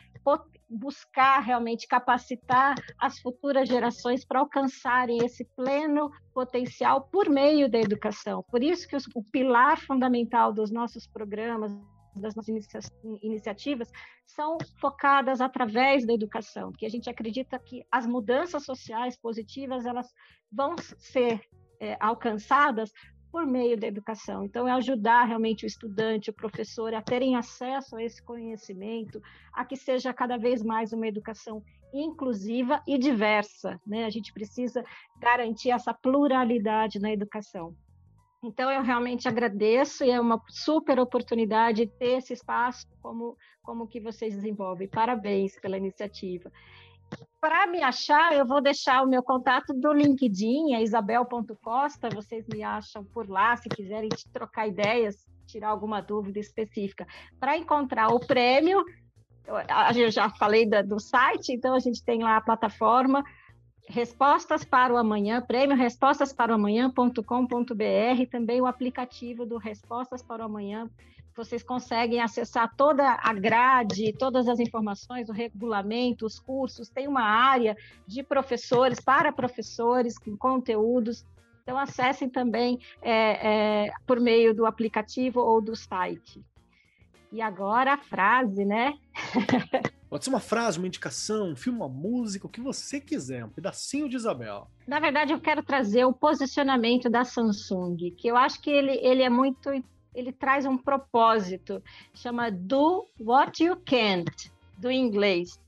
buscar realmente capacitar as futuras gerações para alcançarem esse pleno potencial por meio da educação. Por isso que o pilar fundamental dos nossos programas, das nossas inicia iniciativas são focadas através da educação, que a gente acredita que as mudanças sociais positivas elas vão ser é, alcançadas por meio da educação. Então, é ajudar realmente o estudante, o professor a terem acesso a esse conhecimento, a que seja cada vez mais uma educação inclusiva e diversa. Né? A gente precisa garantir essa pluralidade na educação. Então, eu realmente agradeço e é uma super oportunidade ter esse espaço como, como que vocês desenvolvem. Parabéns pela iniciativa. Para me achar, eu vou deixar o meu contato do LinkedIn, é isabel.costa, vocês me acham por lá, se quiserem trocar ideias, tirar alguma dúvida específica. Para encontrar o prêmio, eu já falei do site, então a gente tem lá a plataforma Respostas para o Amanhã, prêmio respostas para o amanhã.com.br, também o aplicativo do Respostas para o Amanhã. Vocês conseguem acessar toda a grade, todas as informações, o regulamento, os cursos, tem uma área de professores, para professores, com conteúdos. Então, acessem também é, é, por meio do aplicativo ou do site. E agora a frase, né? [laughs] Pode ser uma frase, uma indicação, um filme, uma música, o que você quiser, um pedacinho de Isabel. Na verdade, eu quero trazer o posicionamento da Samsung, que eu acho que ele, ele é muito. Ele traz um propósito, chama Do What You Can't, do inglês.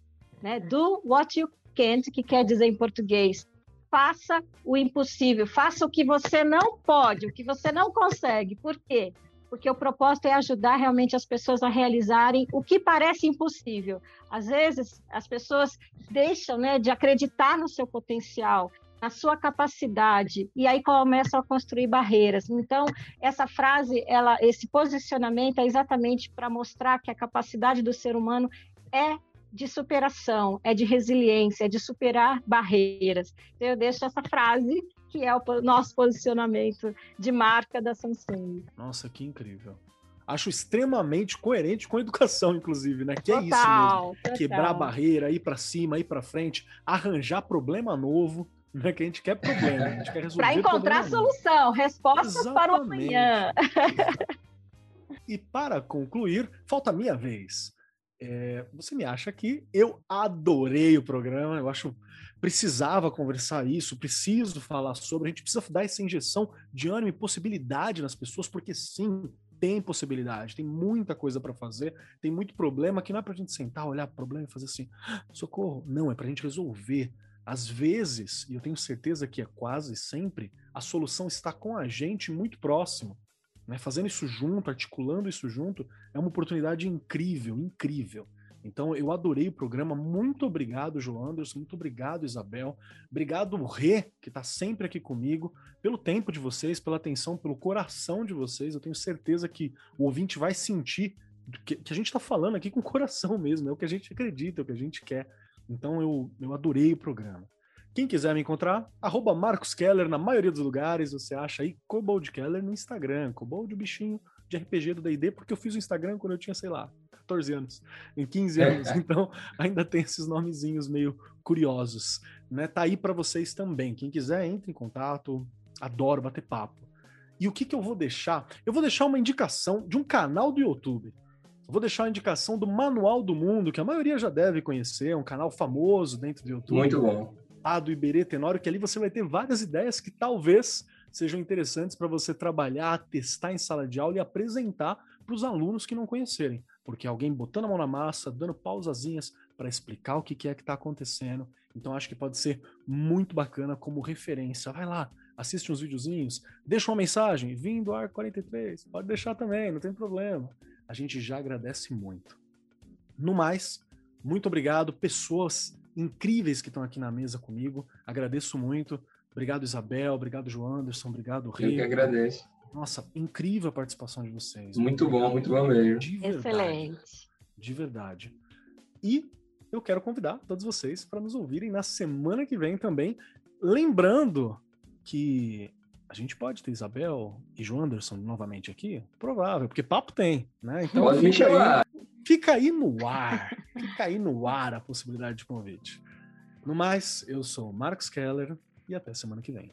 Né? Do What You Can't, que quer dizer em português, faça o impossível, faça o que você não pode, o que você não consegue. Por quê? Porque o propósito é ajudar realmente as pessoas a realizarem o que parece impossível. Às vezes, as pessoas deixam né, de acreditar no seu potencial, na sua capacidade, e aí começam a construir barreiras. Então, essa frase, ela, esse posicionamento é exatamente para mostrar que a capacidade do ser humano é de superação, é de resiliência, é de superar barreiras. Então, eu deixo essa frase que é o nosso posicionamento de marca da Samsung. Nossa, que incrível. Acho extremamente coerente com a educação, inclusive, né? Que total, é isso mesmo. Total. Quebrar a barreira, ir para cima, ir para frente, arranjar problema novo. Né, que a gente quer problema, a gente quer resolver. Para encontrar solução, novo. respostas Exatamente. para o amanhã. [laughs] e para concluir, falta a minha vez. É, você me acha que eu adorei o programa, eu acho precisava conversar isso, preciso falar sobre, a gente precisa dar essa injeção de ânimo e possibilidade nas pessoas, porque sim, tem possibilidade, tem muita coisa para fazer, tem muito problema que não é para a gente sentar, olhar o problema e fazer assim, ah, socorro, não, é para a gente resolver. Às vezes, e eu tenho certeza que é quase sempre, a solução está com a gente muito próximo. Né? Fazendo isso junto, articulando isso junto, é uma oportunidade incrível, incrível. Então eu adorei o programa. Muito obrigado, João Anderson. Muito obrigado, Isabel. Obrigado, Rê, que está sempre aqui comigo, pelo tempo de vocês, pela atenção, pelo coração de vocês. Eu tenho certeza que o ouvinte vai sentir que, a gente está falando aqui com o coração mesmo. É o que a gente acredita, é o que a gente quer. Então eu, eu adorei o programa. Quem quiser me encontrar, arroba Marcos Keller na maioria dos lugares, você acha aí Cobold Keller no Instagram, Cobold bichinho de RPG do D&D, porque eu fiz o Instagram quando eu tinha, sei lá, 14 anos, em 15 anos, [laughs] então ainda tem esses nomezinhos meio curiosos, né? Tá aí para vocês também. Quem quiser, entre em contato. Adoro bater papo. E o que que eu vou deixar? Eu vou deixar uma indicação de um canal do YouTube. Eu vou deixar a indicação do Manual do Mundo, que a maioria já deve conhecer, é um canal famoso dentro do YouTube. Muito bom lá do Iberê Tenório, que ali você vai ter várias ideias que talvez sejam interessantes para você trabalhar, testar em sala de aula e apresentar para os alunos que não conhecerem. Porque alguém botando a mão na massa, dando pausazinhas para explicar o que é que está acontecendo. Então acho que pode ser muito bacana como referência. Vai lá, assiste uns videozinhos, deixa uma mensagem, vim do ar 43, pode deixar também, não tem problema. A gente já agradece muito. No mais, muito obrigado, pessoas incríveis que estão aqui na mesa comigo. Agradeço muito. Obrigado, Isabel. Obrigado, João Anderson. Obrigado, Rei. Eu que agradeço. Nossa, incrível a participação de vocês. Muito, muito bom, muito bom mesmo. De verdade, Excelente. De verdade. E eu quero convidar todos vocês para nos ouvirem na semana que vem também. Lembrando que a gente pode ter Isabel e João Anderson novamente aqui? Provável, porque papo tem, né? Então pode fica, aí, fica aí no ar. Fica aí no ar a possibilidade de convite. No mais, eu sou Marcos Keller e até semana que vem.